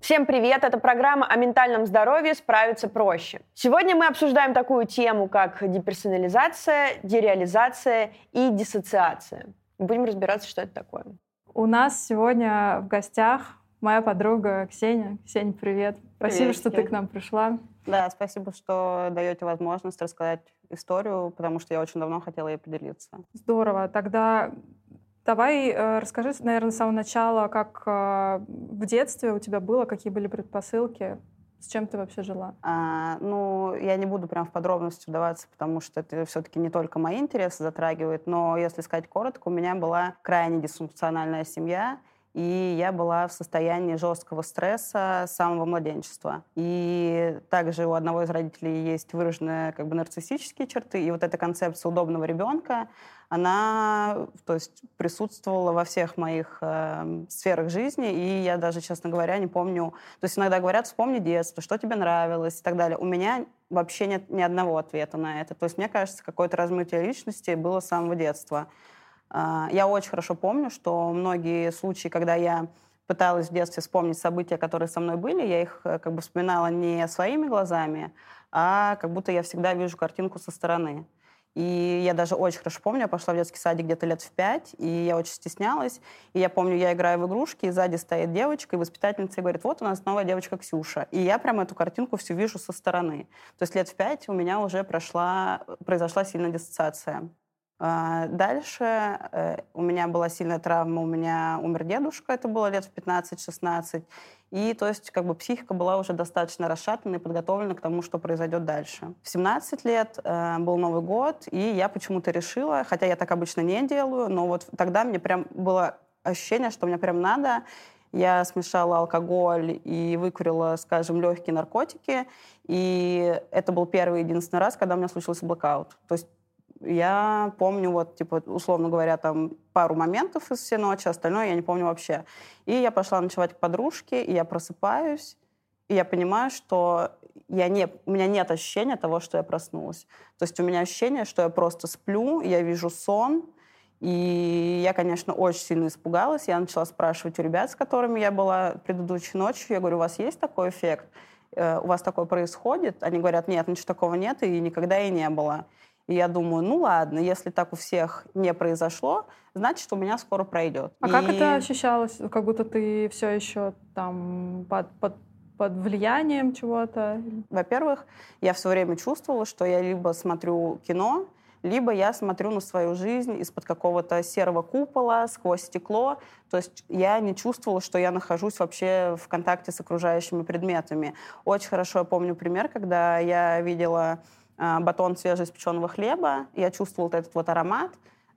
Всем привет! Это программа о ментальном здоровье «Справиться проще». Сегодня мы обсуждаем такую тему, как деперсонализация, дереализация и диссоциация. Будем разбираться, что это такое. У нас сегодня в гостях моя подруга Ксения. Ксения, привет. Спасибо, что ты к нам пришла. Да, спасибо, что даете возможность рассказать историю, потому что я очень давно хотела ей поделиться. Здорово. Тогда Давай э, расскажи, наверное, с самого начала, как э, в детстве у тебя было, какие были предпосылки, с чем ты вообще жила? А, ну, я не буду прям в подробности вдаваться, потому что это все-таки не только мои интересы затрагивает, но если сказать коротко, у меня была крайне дисфункциональная семья, и я была в состоянии жесткого стресса с самого младенчества. И также у одного из родителей есть выраженные как бы нарциссические черты, и вот эта концепция удобного ребенка, она то есть, присутствовала во всех моих э, сферах жизни, и я даже, честно говоря, не помню... То есть иногда говорят, вспомни детство, что тебе нравилось и так далее. У меня вообще нет ни одного ответа на это. То есть мне кажется, какое-то размытие личности было с самого детства. Э, я очень хорошо помню, что многие случаи, когда я пыталась в детстве вспомнить события, которые со мной были, я их э, как бы вспоминала не своими глазами, а как будто я всегда вижу картинку со стороны. И я даже очень хорошо помню, я пошла в детский садик где-то лет в пять, и я очень стеснялась. И я помню, я играю в игрушки, и сзади стоит девочка, и воспитательница говорит, вот у нас новая девочка Ксюша. И я прям эту картинку всю вижу со стороны. То есть лет в пять у меня уже прошла, произошла сильная диссоциация. А, дальше э, у меня была сильная травма, у меня умер дедушка, это было лет в 15-16. И то есть как бы психика была уже достаточно расшатана и подготовлена к тому, что произойдет дальше. В 17 лет э, был Новый год, и я почему-то решила, хотя я так обычно не делаю, но вот тогда мне прям было ощущение, что мне прям надо. Я смешала алкоголь и выкурила, скажем, легкие наркотики. И это был первый единственный раз, когда у меня случился блокаут. То есть я помню, вот, типа, условно говоря, там пару моментов из всей ночи, остальное я не помню вообще. И я пошла ночевать к подружке, и я просыпаюсь, и я понимаю, что я не, у меня нет ощущения того, что я проснулась. То есть у меня ощущение, что я просто сплю, я вижу сон, и я, конечно, очень сильно испугалась. Я начала спрашивать у ребят, с которыми я была предыдущей ночью. Я говорю, у вас есть такой эффект? Э, у вас такое происходит? Они говорят, нет, ничего такого нет, и никогда и не было. И я думаю, ну ладно, если так у всех не произошло, значит, у меня скоро пройдет. А и... как это ощущалось? Как будто ты все еще там под, под под влиянием чего-то? Во-первых, я все время чувствовала, что я либо смотрю кино, либо я смотрю на свою жизнь из-под какого-то серого купола, сквозь стекло. То есть я не чувствовала, что я нахожусь вообще в контакте с окружающими предметами. Очень хорошо я помню пример, когда я видела батон свежеиспеченного хлеба, я чувствовала вот этот вот аромат,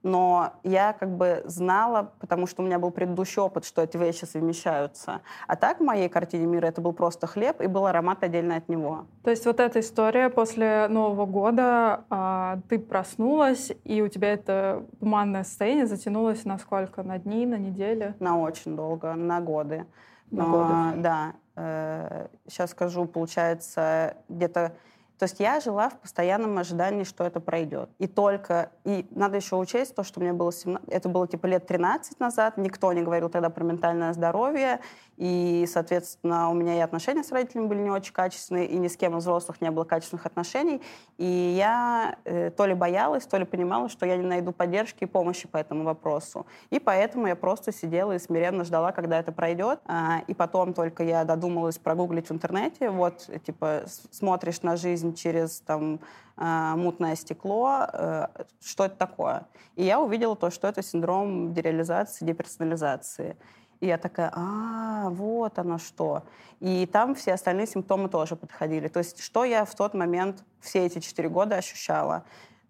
но я как бы знала, потому что у меня был предыдущий опыт, что эти вещи совмещаются. А так в моей картине мира это был просто хлеб, и был аромат отдельно от него. То есть вот эта история после Нового года, а, ты проснулась, и у тебя это туманное состояние затянулось на сколько? На дни, на недели? На очень долго, на годы. На годы? Да. Э, сейчас скажу, получается, где-то то есть я жила в постоянном ожидании, что это пройдет. И только... И надо еще учесть то, что мне было 17... Это было типа лет 13 назад. Никто не говорил тогда про ментальное здоровье. И, соответственно, у меня и отношения с родителями были не очень качественные, и ни с кем из взрослых не было качественных отношений. И я э, то ли боялась, то ли понимала, что я не найду поддержки и помощи по этому вопросу. И поэтому я просто сидела и смиренно ждала, когда это пройдет. А, и потом только я додумалась прогуглить в интернете. Вот, типа, смотришь на жизнь через, там, э, мутное стекло, э, что это такое. И я увидела то, что это синдром дереализации, деперсонализации. И я такая, а, вот оно что. И там все остальные симптомы тоже подходили. То есть что я в тот момент все эти четыре года ощущала?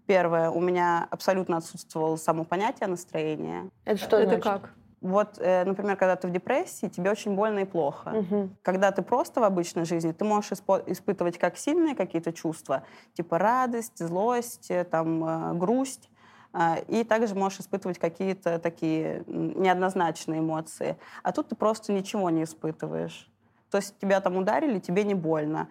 Первое, у меня абсолютно отсутствовало само понятие настроения. Это что Это значит? как? Вот, э, например, когда ты в депрессии, тебе очень больно и плохо. Угу. Когда ты просто в обычной жизни, ты можешь испо- испытывать как сильные какие-то чувства, типа радость, злость, э, там, э, грусть, и также можешь испытывать какие-то такие неоднозначные эмоции. А тут ты просто ничего не испытываешь. То есть тебя там ударили, тебе не больно.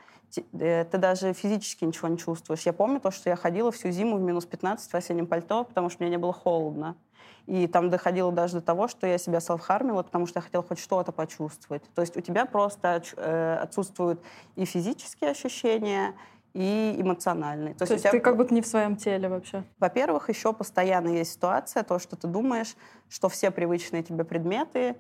Э, ты даже физически ничего не чувствуешь. Я помню то, что я ходила всю зиму в минус 15 в осеннем пальто, потому что мне не было холодно. И там доходило даже до того, что я себя селфхармила, потому что я хотела хоть что-то почувствовать. То есть у тебя просто э, отсутствуют и физические ощущения, и эмоциональные. То, то есть, есть ты как будто не в своем теле вообще? Во-первых, еще постоянно есть ситуация, то, что ты думаешь, что все привычные тебе предметы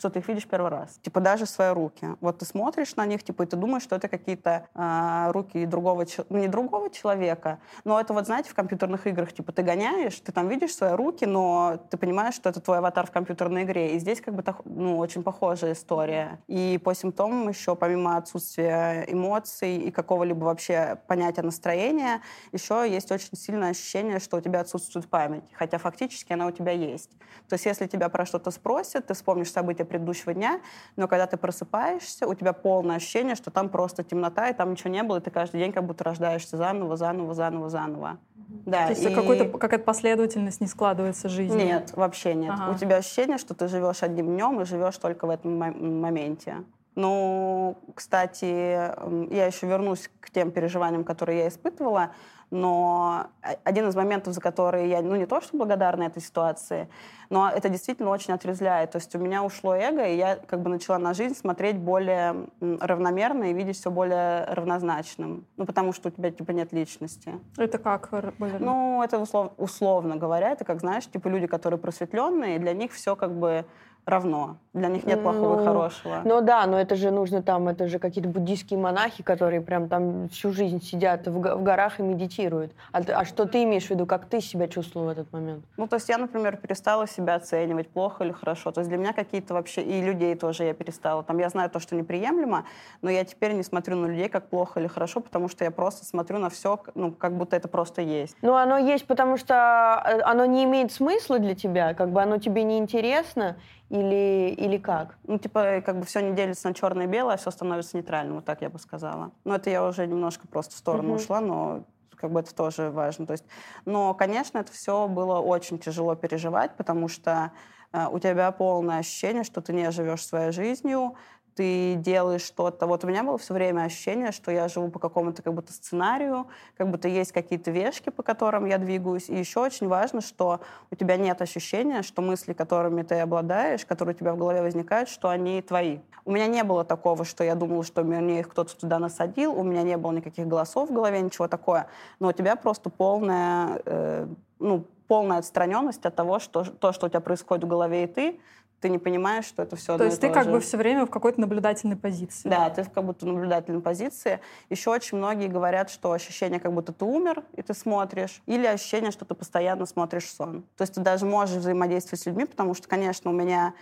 что ты их видишь первый раз. Типа даже свои руки. Вот ты смотришь на них, типа, и ты думаешь, что это какие-то э, руки другого, не другого человека, но это вот, знаете, в компьютерных играх, типа, ты гоняешь, ты там видишь свои руки, но ты понимаешь, что это твой аватар в компьютерной игре. И здесь как бы, ну, очень похожая история. И по симптомам еще, помимо отсутствия эмоций и какого-либо вообще понятия настроения, еще есть очень сильное ощущение, что у тебя отсутствует память, хотя фактически она у тебя есть. То есть если тебя про что-то спросят, ты вспомнишь события предыдущего дня, но когда ты просыпаешься, у тебя полное ощущение, что там просто темнота, и там ничего не было, и ты каждый день как будто рождаешься заново, заново, заново, заново. Да, То есть и... какой-то, какая-то последовательность не складывается в жизни? Нет, вообще нет. Ага. У тебя ощущение, что ты живешь одним днем и живешь только в этом моменте. Ну, кстати, я еще вернусь к тем переживаниям, которые я испытывала но один из моментов, за которые я, ну, не то, что благодарна этой ситуации, но это действительно очень отрезляет. То есть у меня ушло эго, и я как бы начала на жизнь смотреть более равномерно и видеть все более равнозначным. Ну, потому что у тебя, типа, нет личности. Это как? Более... Ну, это услов, условно говоря, это как, знаешь, типа люди, которые просветленные, для них все как бы равно. Для них нет плохого ну, и хорошего. Ну да, но это же нужно там, это же какие-то буддийские монахи, которые прям там всю жизнь сидят в, в горах и медитируют. А, а что ты имеешь в виду, как ты себя чувствовал в этот момент? Ну, то есть я, например, перестала себя оценивать, плохо или хорошо. То есть для меня какие-то вообще, и людей тоже я перестала. Там я знаю то, что неприемлемо, но я теперь не смотрю на людей как плохо или хорошо, потому что я просто смотрю на все, ну, как будто это просто есть. Ну, оно есть, потому что э, оно не имеет смысла для тебя, как бы оно тебе не интересно, или, или как? Ну, типа, как бы все не делится на черное и белое, а все становится нейтральным, вот так я бы сказала. Но это я уже немножко просто в сторону угу. ушла, но как бы это тоже важно. То есть, но, конечно, это все было очень тяжело переживать, потому что э, у тебя полное ощущение, что ты не живешь своей жизнью, ты делаешь что-то. Вот у меня было все время ощущение, что я живу по какому-то как будто сценарию, как будто есть какие-то вешки, по которым я двигаюсь. И еще очень важно, что у тебя нет ощущения, что мысли, которыми ты обладаешь, которые у тебя в голове возникают, что они твои. У меня не было такого, что я думала, что мне их кто-то туда насадил, у меня не было никаких голосов в голове, ничего такое. Но у тебя просто полная, э, ну, полная отстраненность от того, что то, что у тебя происходит в голове и ты, ты не понимаешь, что это все То есть ты как же. бы все время в какой-то наблюдательной позиции. Да, ты в как будто наблюдательной позиции. Еще очень многие говорят, что ощущение, как будто ты умер, и ты смотришь, или ощущение, что ты постоянно смотришь сон. То есть ты даже можешь взаимодействовать с людьми, потому что, конечно, у меня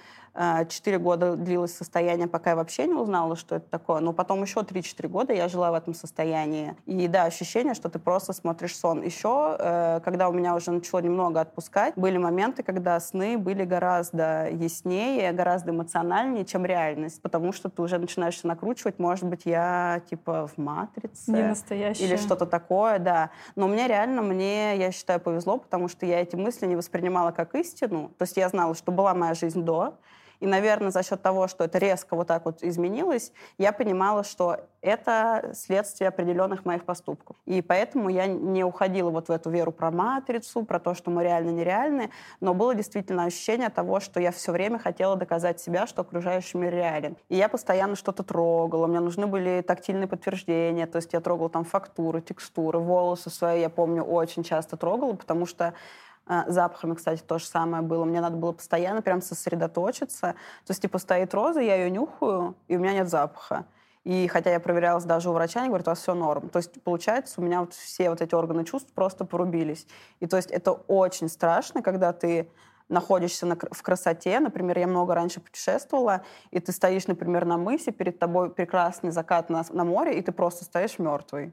четыре года длилось состояние, пока я вообще не узнала, что это такое. Но потом еще 3-4 года я жила в этом состоянии. И да, ощущение, что ты просто смотришь сон. Еще, э, когда у меня уже начало немного отпускать, были моменты, когда сны были гораздо яснее, гораздо эмоциональнее, чем реальность. Потому что ты уже начинаешь накручивать, может быть, я типа в матрице. Не настоящая. Или что-то такое, да. Но мне реально, мне, я считаю, повезло, потому что я эти мысли не воспринимала как истину. То есть я знала, что была моя жизнь до, и, наверное, за счет того, что это резко вот так вот изменилось, я понимала, что это следствие определенных моих поступков. И поэтому я не уходила вот в эту веру про матрицу, про то, что мы реально нереальны, но было действительно ощущение того, что я все время хотела доказать себя, что окружающий мир реален. И я постоянно что-то трогала, мне нужны были тактильные подтверждения, то есть я трогала там фактуры, текстуры, волосы свои, я помню, очень часто трогала, потому что запахами, кстати, то же самое было. Мне надо было постоянно прям сосредоточиться. То есть, типа, стоит роза, я ее нюхаю, и у меня нет запаха. И хотя я проверялась даже у врача, они говорят, у вас все норм. То есть, получается, у меня вот все вот эти органы чувств просто порубились. И то есть это очень страшно, когда ты находишься на, в красоте. Например, я много раньше путешествовала, и ты стоишь, например, на мысе, перед тобой прекрасный закат на, на море, и ты просто стоишь мертвый.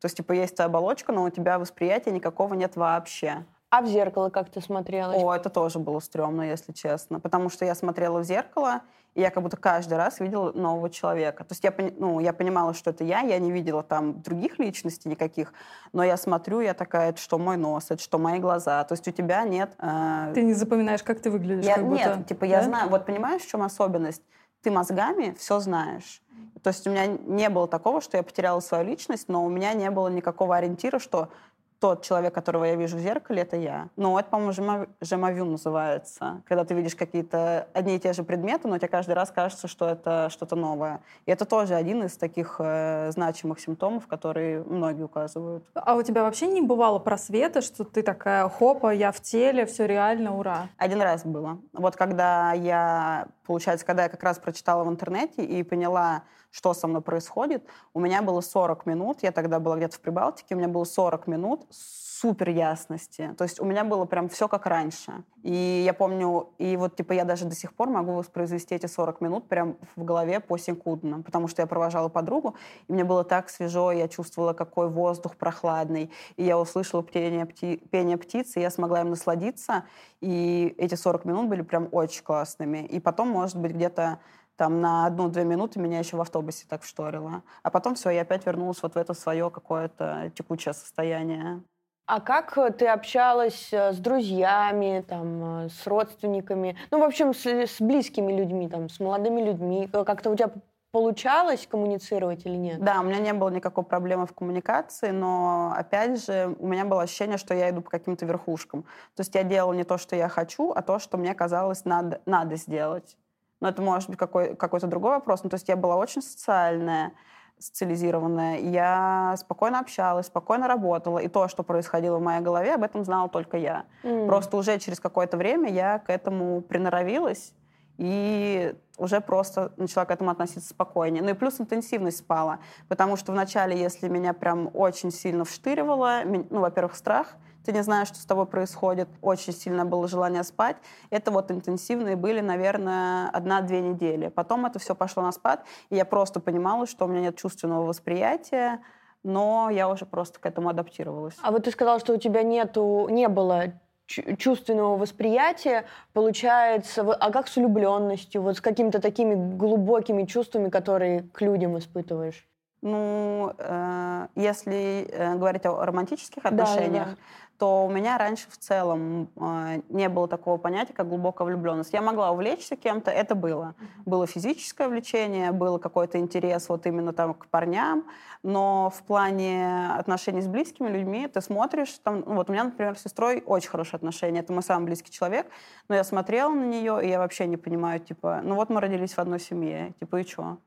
То есть, типа, есть оболочка, но у тебя восприятия никакого нет вообще. А в зеркало как ты смотрелась? О, это тоже было стрёмно, если честно. Потому что я смотрела в зеркало, и я как будто каждый раз видела нового человека. То есть я, ну, я понимала, что это я, я не видела там других личностей никаких, но я смотрю, я такая, это что мой нос, это что мои глаза. То есть у тебя нет... Э... Ты не запоминаешь, как ты выглядишь? Я, как будто, нет, типа да? я знаю, вот понимаешь, в чем особенность? ты мозгами все знаешь. То есть у меня не было такого, что я потеряла свою личность, но у меня не было никакого ориентира, что тот человек, которого я вижу в зеркале, это я. Ну, это, по-моему, жемавю называется. Когда ты видишь какие-то одни и те же предметы, но тебе каждый раз кажется, что это что-то новое. И это тоже один из таких э, значимых симптомов, которые многие указывают. А у тебя вообще не бывало просвета, что ты такая, хопа, я в теле, все реально, ура? Один раз было. Вот когда я, получается, когда я как раз прочитала в интернете и поняла, что со мной происходит. У меня было 40 минут, я тогда была где-то в Прибалтике, у меня было 40 минут супер ясности. То есть у меня было прям все как раньше. И я помню, и вот типа я даже до сих пор могу воспроизвести эти 40 минут прям в голове по секундно, потому что я провожала подругу, и мне было так свежо, я чувствовала, какой воздух прохладный, и я услышала пение, пти, пение птиц, и я смогла им насладиться, и эти 40 минут были прям очень классными. И потом, может быть, где-то там на одну-две минуты меня еще в автобусе так вшторило. А потом все, я опять вернулась вот в это свое какое-то текучее состояние. А как э, ты общалась э, с друзьями, там, э, с родственниками, ну, в общем, с, с близкими людьми, там, с молодыми людьми? Как-то у тебя получалось коммуницировать или нет? Да, у меня не было никакой проблемы в коммуникации, но, опять же, у меня было ощущение, что я иду по каким-то верхушкам. То есть я делала не то, что я хочу, а то, что мне казалось надо, надо сделать но это может быть какой, какой-то другой вопрос. Ну, то есть я была очень социальная, социализированная, я спокойно общалась, спокойно работала, и то, что происходило в моей голове, об этом знала только я. Mm. Просто уже через какое-то время я к этому приноровилась, и уже просто начала к этому относиться спокойнее. Ну и плюс интенсивность спала, потому что вначале, если меня прям очень сильно вштыривало, ну, во-первых, страх, ты не знаешь, что с тобой происходит, очень сильно было желание спать. Это вот интенсивные были, наверное, одна-две недели. Потом это все пошло на спад, и я просто понимала, что у меня нет чувственного восприятия, но я уже просто к этому адаптировалась. А вот ты сказала, что у тебя нету, не было чувственного восприятия, получается, а как с влюбленностью, вот с какими-то такими глубокими чувствами, которые к людям испытываешь? Ну, э, если э, говорить о романтических отношениях, да, да то у меня раньше в целом э, не было такого понятия, как глубокая влюбленность. Я могла увлечься кем-то, это было. Было физическое влечение, был какой-то интерес вот именно там к парням, но в плане отношений с близкими людьми ты смотришь, там, ну, вот у меня, например, с сестрой очень хорошие отношения, это мой самый близкий человек, но я смотрела на нее, и я вообще не понимаю, типа, ну вот мы родились в одной семье, типа, и что?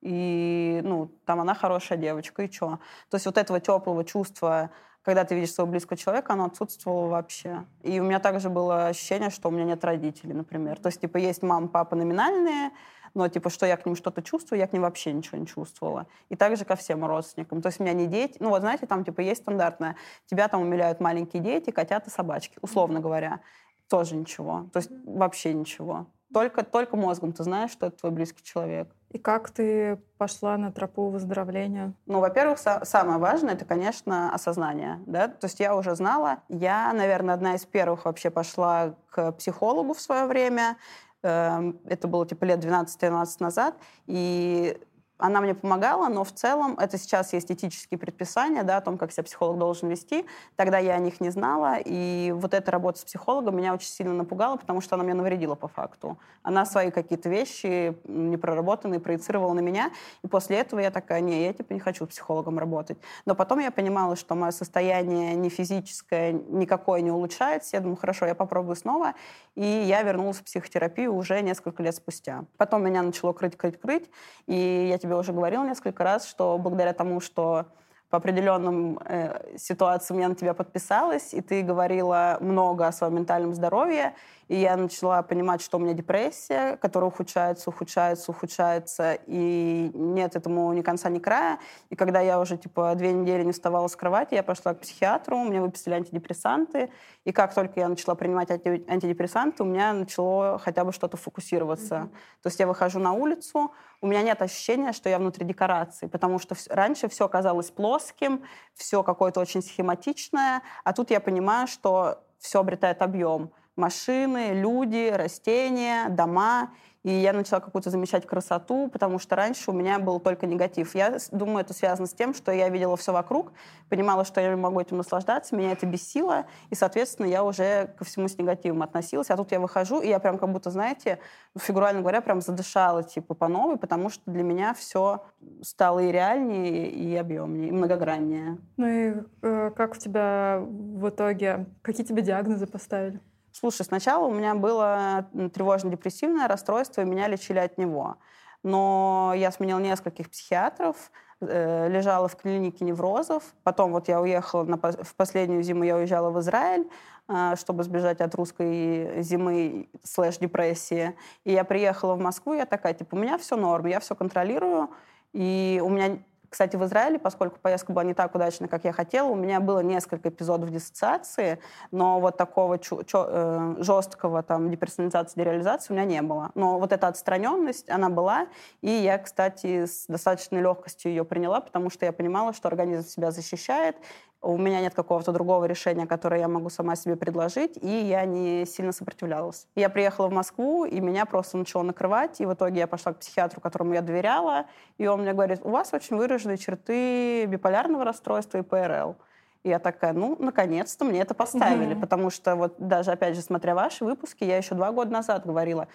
И, ну, там она хорошая девочка, и что? То есть вот этого теплого чувства когда ты видишь своего близкого человека, оно отсутствовало вообще. И у меня также было ощущение, что у меня нет родителей, например. То есть, типа, есть мама, папа номинальные, но, типа, что я к ним что-то чувствую, я к ним вообще ничего не чувствовала. И также ко всем родственникам. То есть у меня не дети, ну вот знаете, там, типа, есть стандартное, тебя там умиляют маленькие дети, котята, собачки, условно говоря. Тоже ничего. То есть вообще ничего. Только, только мозгом ты знаешь, что это твой близкий человек. И как ты пошла на тропу выздоровления? Ну, во-первых, са- самое важное это, конечно, осознание. Да? То есть я уже знала. Я, наверное, одна из первых вообще пошла к психологу в свое время. Эм, это было типа лет 12-13 назад. И она мне помогала, но в целом это сейчас есть этические предписания да, о том, как себя психолог должен вести. Тогда я о них не знала, и вот эта работа с психологом меня очень сильно напугала, потому что она мне навредила по факту. Она свои какие-то вещи непроработанные проецировала на меня, и после этого я такая, не, я типа не хочу с психологом работать. Но потом я понимала, что мое состояние не физическое никакое не улучшается. Я думаю, хорошо, я попробую снова, и я вернулась в психотерапию уже несколько лет спустя. Потом меня начало крыть, крыть, крыть, и я тебе уже говорила несколько раз, что благодаря тому, что по определенным э, ситуациям я на тебя подписалась, и ты говорила много о своем ментальном здоровье, и я начала понимать, что у меня депрессия, которая ухудшается, ухудшается, ухудшается, и нет этому ни конца, ни края. И когда я уже, типа, две недели не вставала с кровати, я пошла к психиатру, мне выписали антидепрессанты, и как только я начала принимать антидепрессанты, у меня начало хотя бы что-то фокусироваться. Mm-hmm. То есть я выхожу на улицу, у меня нет ощущения, что я внутри декорации, потому что раньше все казалось плоским, все какое-то очень схематичное, а тут я понимаю, что все обретает объем машины, люди, растения, дома и я начала какую-то замечать красоту, потому что раньше у меня был только негатив. Я думаю, это связано с тем, что я видела все вокруг, понимала, что я не могу этим наслаждаться, меня это бесило, и, соответственно, я уже ко всему с негативом относилась. А тут я выхожу, и я прям как будто, знаете, фигурально говоря, прям задышала типа по новой, потому что для меня все стало и реальнее, и объемнее, и многограннее. Ну и э, как у тебя в итоге, какие тебе диагнозы поставили? Слушай, сначала у меня было тревожно-депрессивное расстройство, и меня лечили от него. Но я сменила нескольких психиатров, э, лежала в клинике неврозов. Потом вот я уехала, на, в последнюю зиму я уезжала в Израиль, э, чтобы сбежать от русской зимы слэш-депрессии. И я приехала в Москву, я такая, типа, у меня все норм, я все контролирую, и у меня кстати, в Израиле, поскольку поездка была не так удачна, как я хотела, у меня было несколько эпизодов диссоциации, но вот такого чу- чё, э, жесткого там деперсонализации, дереализации у меня не было. Но вот эта отстраненность, она была, и я, кстати, с достаточной легкостью ее приняла, потому что я понимала, что организм себя защищает, у меня нет какого-то другого решения, которое я могу сама себе предложить, и я не сильно сопротивлялась. Я приехала в Москву, и меня просто начало накрывать, и в итоге я пошла к психиатру, которому я доверяла, и он мне говорит, у вас очень выраженные черты биполярного расстройства и ПРЛ. И я такая, ну, наконец-то мне это поставили, mm-hmm. потому что вот даже, опять же, смотря ваши выпуски, я еще два года назад говорила,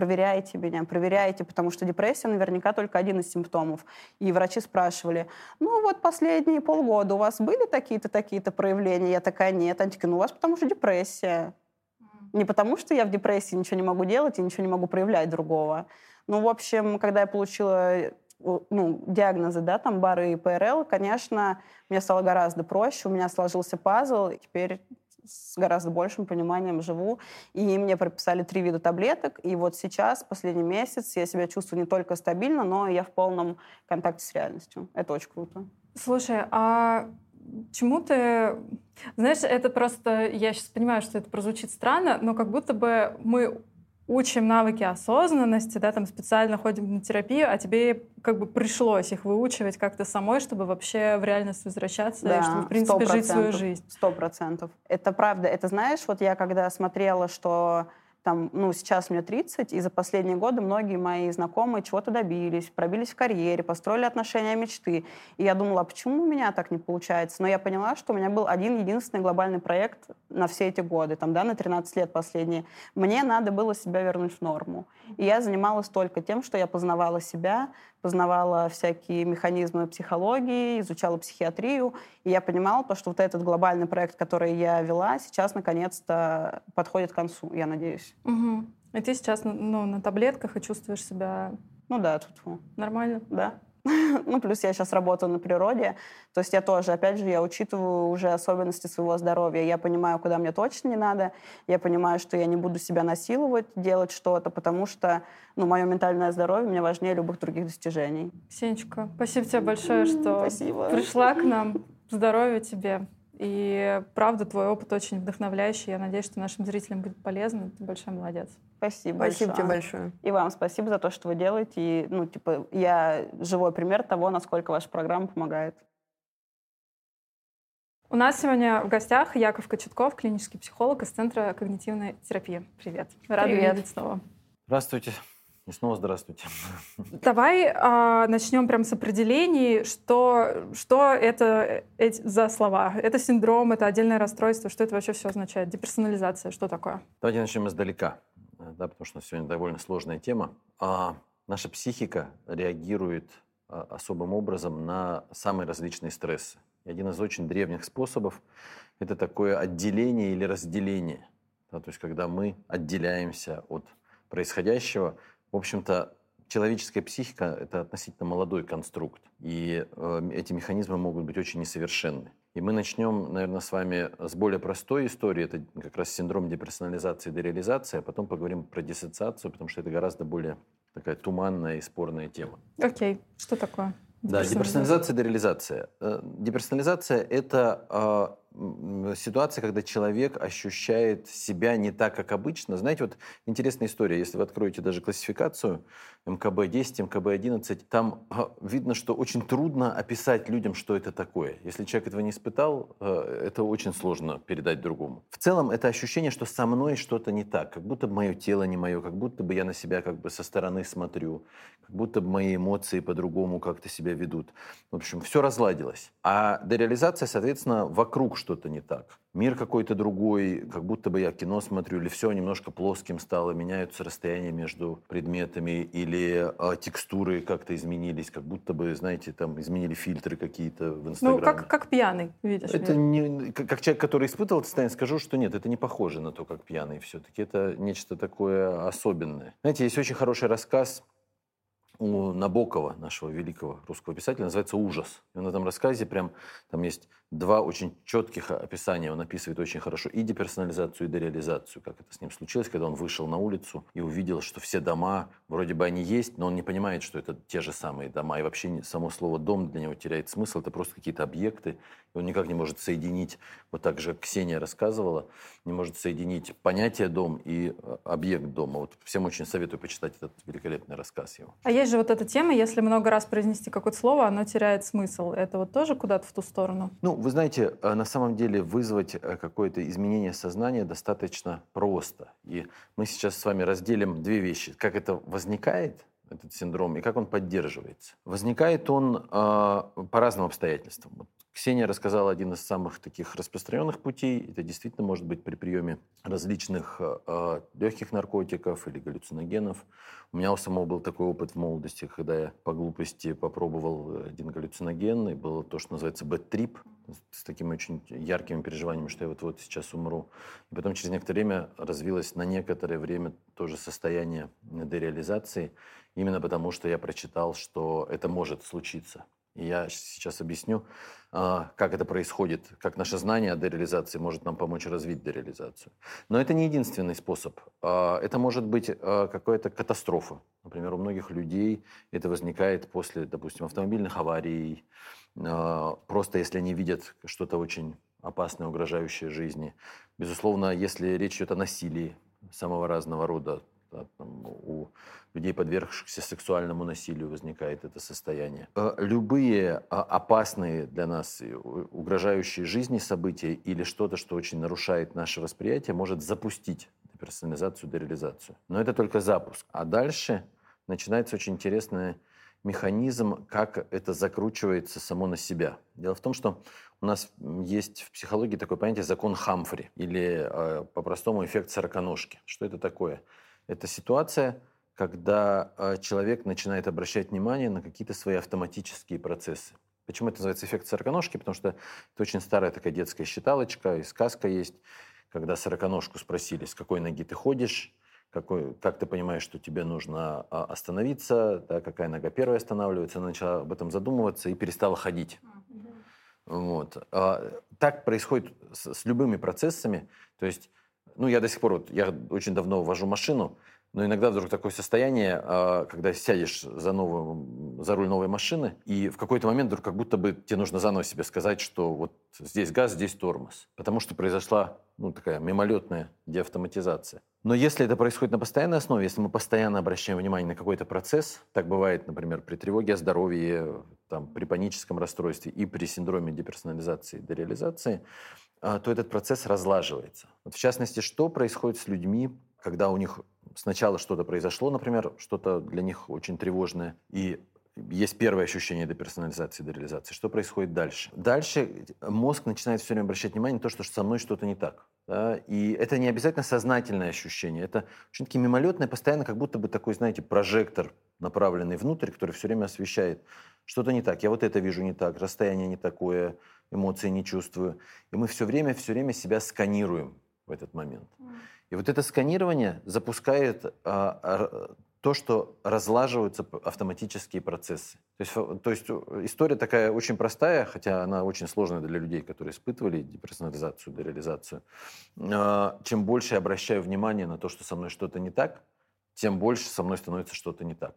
проверяйте меня, проверяйте, потому что депрессия наверняка только один из симптомов. И врачи спрашивали, ну вот последние полгода у вас были такие-то, такие-то проявления? Я такая, нет. Они такие, ну у вас потому что депрессия. Не потому что я в депрессии ничего не могу делать и ничего не могу проявлять другого. Ну, в общем, когда я получила ну, диагнозы, да, там бары и ПРЛ, конечно, мне стало гораздо проще, у меня сложился пазл, и теперь с гораздо большим пониманием живу. И мне прописали три вида таблеток. И вот сейчас, последний месяц, я себя чувствую не только стабильно, но и я в полном контакте с реальностью. Это очень круто. Слушай, а чему ты... Знаешь, это просто... Я сейчас понимаю, что это прозвучит странно, но как будто бы мы учим навыки осознанности, да, там специально ходим на терапию, а тебе как бы пришлось их выучивать как-то самой, чтобы вообще в реальность возвращаться да, и чтобы, в принципе, жить свою жизнь. Сто процентов. Это правда. Это знаешь, вот я когда смотрела, что там, ну, сейчас мне 30, и за последние годы многие мои знакомые чего-то добились, пробились в карьере, построили отношения мечты. И я думала, а почему у меня так не получается? Но я поняла, что у меня был один единственный глобальный проект на все эти годы, там, да, на 13 лет последние. Мне надо было себя вернуть в норму. И я занималась только тем, что я познавала себя, познавала всякие механизмы психологии, изучала психиатрию, и я понимала то, что вот этот глобальный проект, который я вела, сейчас наконец-то подходит к концу, я надеюсь. Угу. И ты сейчас ну, на таблетках и чувствуешь себя... Ну да, тут Нормально? Да. Ну, плюс я сейчас работаю на природе. То есть я тоже, опять же, я учитываю уже особенности своего здоровья. Я понимаю, куда мне точно не надо. Я понимаю, что я не буду себя насиловать, делать что-то, потому что, ну, мое ментальное здоровье мне важнее любых других достижений. Сенечка, спасибо тебе большое, что спасибо. пришла к нам. Здоровья тебе. И правда, твой опыт очень вдохновляющий. Я надеюсь, что нашим зрителям будет полезно. Ты большой молодец. Спасибо. Спасибо большое. тебе большое. И вам спасибо за то, что вы делаете. И, ну, типа, я живой пример того, насколько ваша программа помогает. У нас сегодня в гостях Яков Кочетков, клинический психолог из Центра когнитивной терапии. Привет. Рада Привет. видеть снова. Здравствуйте. И снова здравствуйте. Давай э, начнем прямо с определений, что, что это эти, за слова. Это синдром, это отдельное расстройство, что это вообще все означает? Деперсонализация, что такое? Давайте начнем издалека, да, потому что сегодня довольно сложная тема. А, наша психика реагирует а, особым образом на самые различные стрессы. И один из очень древних способов – это такое отделение или разделение. Да, то есть когда мы отделяемся от происходящего – в общем-то, человеческая психика – это относительно молодой конструкт, и э, эти механизмы могут быть очень несовершенны. И мы начнем, наверное, с вами с более простой истории, это как раз синдром деперсонализации и дереализации, а потом поговорим про диссоциацию, потому что это гораздо более такая туманная и спорная тема. Окей, okay. что такое? Да, деперсонализация и дереализация. Э, деперсонализация – это ситуация, когда человек ощущает себя не так, как обычно. Знаете, вот интересная история. Если вы откроете даже классификацию МКБ-10, МКБ-11, там а, видно, что очень трудно описать людям, что это такое. Если человек этого не испытал, э, это очень сложно передать другому. В целом, это ощущение, что со мной что-то не так, как будто бы мое тело не мое, как будто бы я на себя как бы со стороны смотрю, как будто бы мои эмоции по-другому как-то себя ведут. В общем, все разладилось. А дереализация, соответственно, вокруг что-то не так. Мир какой-то другой, как будто бы я кино смотрю, или все немножко плоским стало, меняются расстояния между предметами, или э, текстуры как-то изменились, как будто бы, знаете, там изменили фильтры какие-то в Инстаграме. Ну, как, как пьяный, видишь. Это не, как человек, который испытывал это состояние, скажу, что нет, это не похоже на то, как пьяный все-таки. Это нечто такое особенное. Знаете, есть очень хороший рассказ у Набокова, нашего великого русского писателя, называется «Ужас». И он в этом рассказе прям, там есть два очень четких описания. Он описывает очень хорошо и деперсонализацию, и дереализацию, как это с ним случилось, когда он вышел на улицу и увидел, что все дома, вроде бы они есть, но он не понимает, что это те же самые дома. И вообще само слово «дом» для него теряет смысл. Это просто какие-то объекты. И он никак не может соединить, вот так же Ксения рассказывала, не может соединить понятие «дом» и э, объект дома. Вот всем очень советую почитать этот великолепный рассказ его. А есть же вот эта тема, если много раз произнести какое-то слово, оно теряет смысл. Это вот тоже куда-то в ту сторону? Ну, вы знаете, э, на самом деле вызвать э, какое-то изменение сознания достаточно просто. И мы сейчас с вами разделим две вещи. Как это возникает, этот синдром, и как он поддерживается. Возникает он э, по разным обстоятельствам. Вот Ксения рассказала один из самых таких распространенных путей. Это действительно может быть при приеме различных э, легких наркотиков или галлюциногенов. У меня у самого был такой опыт в молодости, когда я по глупости попробовал один галлюциноген, и было то, что называется бэт-трип, с такими очень яркими переживаниями, что я вот-вот сейчас умру. И потом через некоторое время развилось на некоторое время тоже состояние дереализации, именно потому что я прочитал, что это может случиться. И я сейчас объясню, а, как это происходит, как наше знание о дереализации может нам помочь развить дереализацию. Но это не единственный способ. А, это может быть а, какая-то катастрофа. Например, у многих людей это возникает после, допустим, автомобильных аварий, просто если они видят что-то очень опасное, угрожающее жизни. Безусловно, если речь идет о насилии самого разного рода, да, там, у людей, подвергшихся сексуальному насилию, возникает это состояние. Э, любые а, опасные для нас, угрожающие жизни события или что-то, что очень нарушает наше восприятие, может запустить персонализацию, дереализацию. Но это только запуск. А дальше начинается очень интересный механизм, как это закручивается само на себя. Дело в том, что у нас есть в психологии такое понятие закон Хамфри или э, по-простому эффект сороконожки. Что это такое? Это ситуация, когда э, человек начинает обращать внимание на какие-то свои автоматические процессы. Почему это называется эффект сороконожки? Потому что это очень старая такая детская считалочка, и сказка есть, когда сороконожку спросили, с какой ноги ты ходишь, какой, как ты понимаешь, что тебе нужно а, остановиться, да, какая нога первая останавливается, она начала об этом задумываться и перестала ходить. Вот. А, так происходит с, с любыми процессами. То есть ну, я до сих пор, вот, я очень давно вожу машину, но иногда вдруг такое состояние, а, когда сядешь за, новую, за руль новой машины, и в какой-то момент вдруг как будто бы тебе нужно заново себе сказать, что вот здесь газ, здесь тормоз. Потому что произошла ну, такая мимолетная деавтоматизация. Но если это происходит на постоянной основе, если мы постоянно обращаем внимание на какой-то процесс, так бывает, например, при тревоге о здоровье, там, при паническом расстройстве и при синдроме деперсонализации и дереализации, то этот процесс разлаживается. Вот в частности, что происходит с людьми, когда у них сначала что-то произошло, например, что-то для них очень тревожное, и есть первое ощущение деперсонализации, дереализации. Что происходит дальше? Дальше мозг начинает все время обращать внимание на то, что со мной что-то не так. Да? И это не обязательно сознательное ощущение. Это очень таки мимолетное, постоянно как будто бы такой, знаете, прожектор, направленный внутрь, который все время освещает. Что-то не так. Я вот это вижу не так, расстояние не такое, эмоции не чувствую. И мы все время, все время себя сканируем в этот момент. И вот это сканирование запускает а, то, что разлаживаются автоматические процессы. То есть, то есть э, история такая очень простая, хотя она очень сложная для людей, которые испытывали деперсонализацию, дереализацию. А, чем больше я обращаю внимание на то, что со мной что-то не так, тем больше со мной становится что-то не так.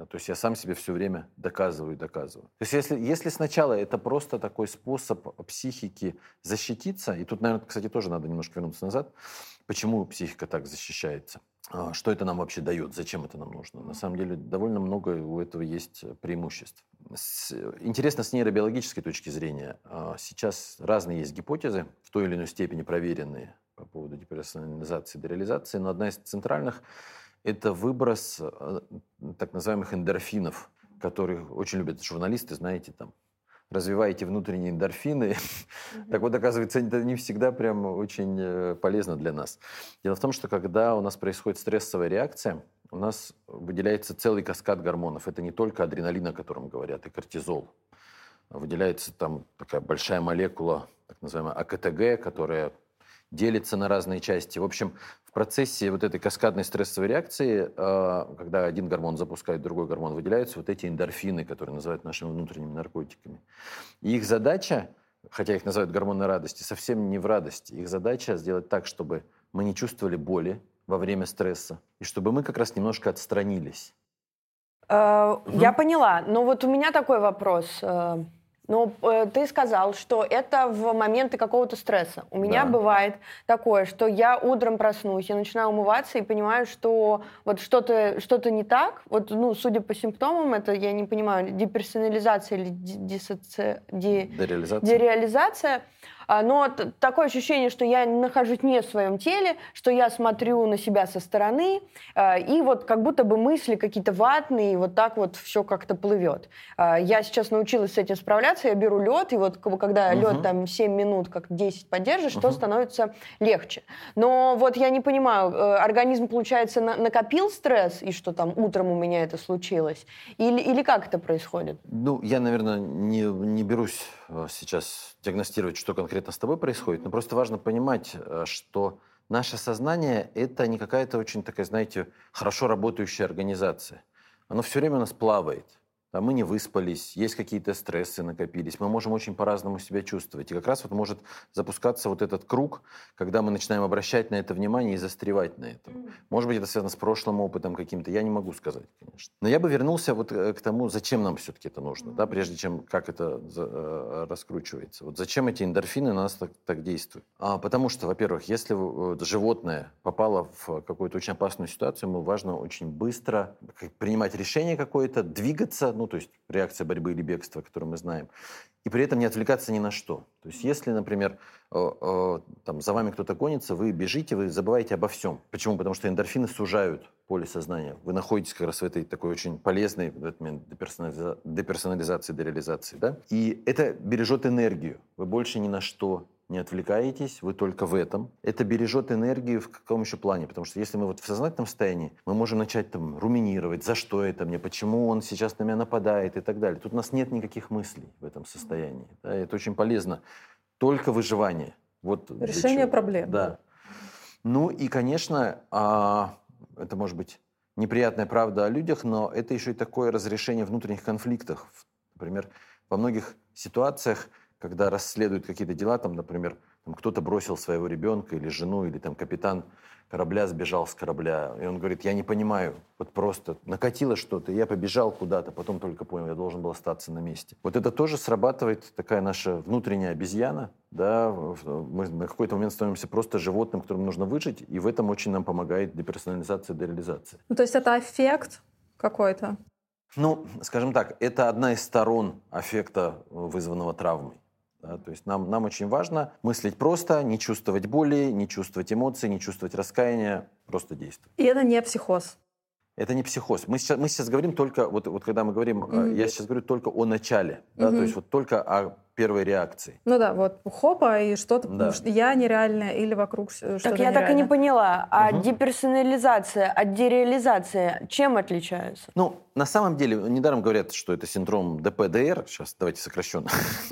Да, то есть я сам себе все время доказываю и доказываю. То есть если, если сначала это просто такой способ психики защититься, и тут, наверное, кстати, тоже надо немножко вернуться назад, почему психика так защищается, а, что это нам вообще дает, зачем это нам нужно. На самом деле довольно много у этого есть преимуществ. Интересно с нейробиологической точки зрения. А, сейчас разные есть гипотезы, в той или иной степени проверенные по поводу деперсонализации и дереализации, но одна из центральных это выброс э, так называемых эндорфинов, которых очень любят журналисты, знаете, там, развиваете внутренние эндорфины. Так вот, оказывается, это не всегда прям очень э, полезно для нас. Дело в том, что когда у нас происходит стрессовая реакция, у нас выделяется целый каскад гормонов. Это не только адреналин, о котором говорят, и кортизол. Выделяется там такая большая молекула, так называемая АКТГ, которая делится на разные части. В общем, в процессе вот этой каскадной стрессовой реакции, а, когда один гормон запускает, другой гормон выделяются вот эти эндорфины, которые называют нашими внутренними наркотиками. И их задача, хотя их называют гормоны радости, совсем не в радости. Их задача сделать так, чтобы мы не чувствовали боли во время стресса, и чтобы мы как раз немножко отстранились. Угу. Я поняла, но вот у меня такой вопрос. Но э, ты сказал, что это в моменты какого-то стресса. У меня да. бывает такое, что я утром проснусь, я начинаю умываться и понимаю, что вот что-то что не так. Вот, ну, судя по симптомам, это, я не понимаю, деперсонализация или дисоци... де... дереализация. дереализация. А, но такое ощущение, что я нахожусь не в своем теле, что я смотрю на себя со стороны, а, и вот как будто бы мысли какие-то ватные, и вот так вот все как-то плывет. А, я сейчас научилась с этим справляться, я беру лед, и вот когда угу. лед там 7 минут, как 10 поддержишь, угу. то становится легче. Но вот я не понимаю, э, организм, получается, накопил стресс, и что там утром у меня это случилось? Или, или как это происходит? Ну, я, наверное, не, не берусь сейчас диагностировать, что конкретно с тобой происходит, но просто важно понимать, э, что наше сознание — это не какая-то очень такая, знаете, хорошо работающая организация. Оно все время у нас плавает а мы не выспались, есть какие-то стрессы накопились, мы можем очень по-разному себя чувствовать. И как раз вот может запускаться вот этот круг, когда мы начинаем обращать на это внимание и застревать на этом. Может быть, это связано с прошлым опытом каким-то, я не могу сказать, конечно. Но я бы вернулся вот э, к тому, зачем нам все-таки это нужно, да, прежде чем как это э, раскручивается. Вот зачем эти эндорфины на нас так, так действуют? А, потому что, во-первых, если животное попало в какую-то очень опасную ситуацию, ему важно очень быстро принимать решение какое-то, двигаться, ну, то есть реакция борьбы или бегства, которую мы знаем, и при этом не отвлекаться ни на что. То есть если, например, э, э, там, за вами кто-то гонится, вы бежите, вы забываете обо всем. Почему? Потому что эндорфины сужают поле сознания. Вы находитесь как раз в этой такой очень полезной в этот момент деперсонализа... деперсонализации, дереализации. Да? И это бережет энергию. Вы больше ни на что не отвлекаетесь, вы только в этом. Это бережет энергию в каком еще плане? Потому что если мы вот в сознательном состоянии, мы можем начать там руминировать, за что это мне, почему он сейчас на меня нападает и так далее. Тут у нас нет никаких мыслей в этом состоянии. Да, это очень полезно. Только выживание. Вот Решение проблем. Да. Ну и, конечно, а, это может быть неприятная правда о людях, но это еще и такое разрешение внутренних конфликтов. Например, во многих ситуациях когда расследуют какие-то дела, там, например, там, кто-то бросил своего ребенка или жену, или там капитан корабля сбежал с корабля, и он говорит, я не понимаю, вот просто накатило что-то, я побежал куда-то, потом только понял, я должен был остаться на месте. Вот это тоже срабатывает такая наша внутренняя обезьяна, да, мы на какой-то момент становимся просто животным, которым нужно выжить, и в этом очень нам помогает деперсонализация, дереализация. Ну, то есть это эффект какой-то? Ну, скажем так, это одна из сторон аффекта, вызванного травмой. Да, то есть нам, нам очень важно мыслить просто, не чувствовать боли, не чувствовать эмоций, не чувствовать раскаяния, просто действовать. И это не психоз. Это не психоз. Мы сейчас, мы сейчас говорим только, вот, вот когда мы говорим, mm-hmm. я сейчас говорю только о начале, mm-hmm. то есть вот только о первой реакции. Ну да, вот хопа и что-то, да. я нереальная или вокруг что-то Так я так и не поняла, а угу. деперсонализация от дереализации чем отличаются? Ну, на самом деле, недаром говорят, что это синдром ДПДР, сейчас давайте сокращенно,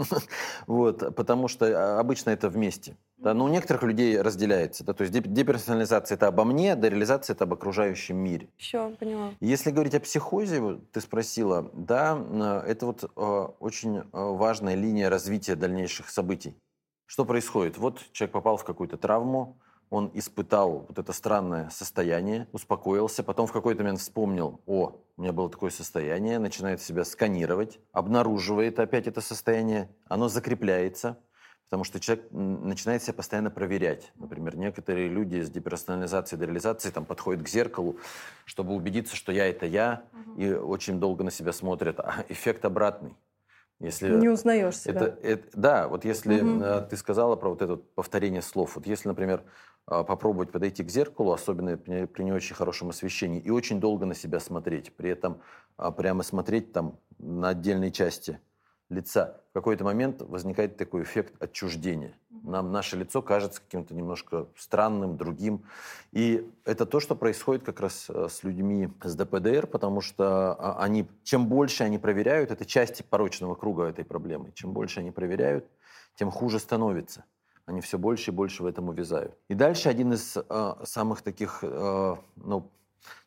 вот, потому что а, обычно это вместе. Да, но у некоторых людей разделяется. Да, то есть деперсонализация это обо мне, дереализация это об окружающем мире. Все, поняла. Если говорить о психозе, ты спросила, да, это вот э, очень важная линия развития дальнейших событий. Что происходит? Вот человек попал в какую-то травму, он испытал вот это странное состояние, успокоился, потом в какой-то момент вспомнил, о, у меня было такое состояние, начинает себя сканировать, обнаруживает опять это состояние, оно закрепляется, потому что человек начинает себя постоянно проверять. Например, некоторые люди с деперсонализацией, дереализацией там подходят к зеркалу, чтобы убедиться, что я это я, угу. и очень долго на себя смотрят. А эффект обратный. Если не узнаешь себя. Это, это, да, вот если угу. ты сказала про вот это повторение слов, вот если, например, а, попробовать подойти к зеркалу, особенно при, при не очень хорошем освещении, и очень долго на себя смотреть, при этом а, прямо смотреть там на отдельные части лица, в какой-то момент возникает такой эффект отчуждения. Нам наше лицо кажется каким-то немножко странным, другим. И это то, что происходит как раз э, с людьми с ДПДР, потому что а, они, чем больше они проверяют, это части порочного круга этой проблемы, чем больше они проверяют, тем хуже становится. Они все больше и больше в этом увязают. И дальше один из э, самых таких, э, ну,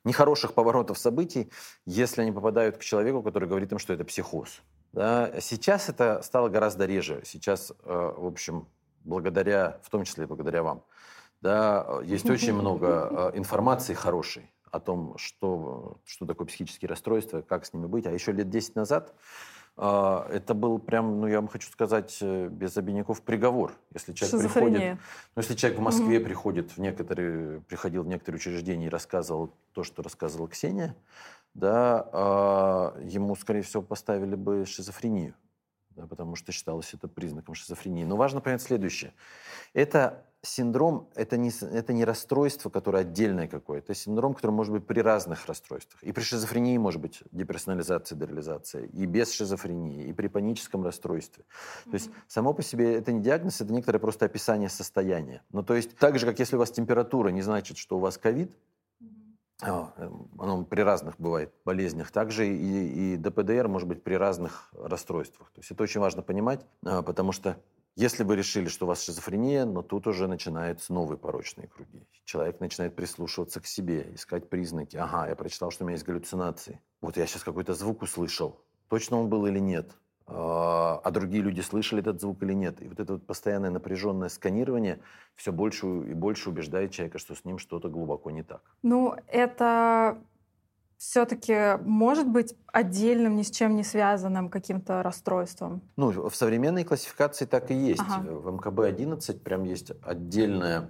нехороших поворотов событий, если они попадают к человеку, который говорит им, что это психоз. Да? Сейчас это стало гораздо реже. Сейчас, э, в общем, благодаря, в том числе благодаря вам, да, есть очень много э, информации хорошей о том, что, что такое психические расстройства, как с ними быть. А еще лет 10 назад э, это был прям, ну, я вам хочу сказать, без обиняков приговор. Если человек приходит, ну, если человек в Москве угу. приходит в некоторые, приходил в некоторые учреждения и рассказывал то, что рассказывала Ксения, да, а, ему, скорее всего, поставили бы шизофрению, да, потому что считалось это признаком шизофрении. Но важно понять следующее. Это синдром, это не, это не расстройство, которое отдельное какое-то. Это синдром, который может быть при разных расстройствах. И при шизофрении может быть деперсонализация, дереализация, и без шизофрении, и при паническом расстройстве. Mm-hmm. То есть само по себе это не диагноз, это некоторое просто описание состояния. Ну, то есть так же, как если у вас температура, не значит, что у вас ковид, оно при разных бывает болезнях. Также и, и ДПДР может быть при разных расстройствах. То есть это очень важно понимать, а, потому что если вы решили, что у вас шизофрения, но тут уже начинаются новые порочные круги. Человек начинает прислушиваться к себе, искать признаки. Ага, я прочитал, что у меня есть галлюцинации. Вот я сейчас какой-то звук услышал. Точно он был или нет? А, другие люди слышали этот звук или нет. И вот это вот постоянное напряженное сканирование все больше и больше убеждает человека, что с ним что-то глубоко не так. Ну, это все-таки может быть отдельным, ни с чем не связанным каким-то расстройством? Ну, в современной классификации так и есть. Ага. В МКБ-11 прям есть отдельная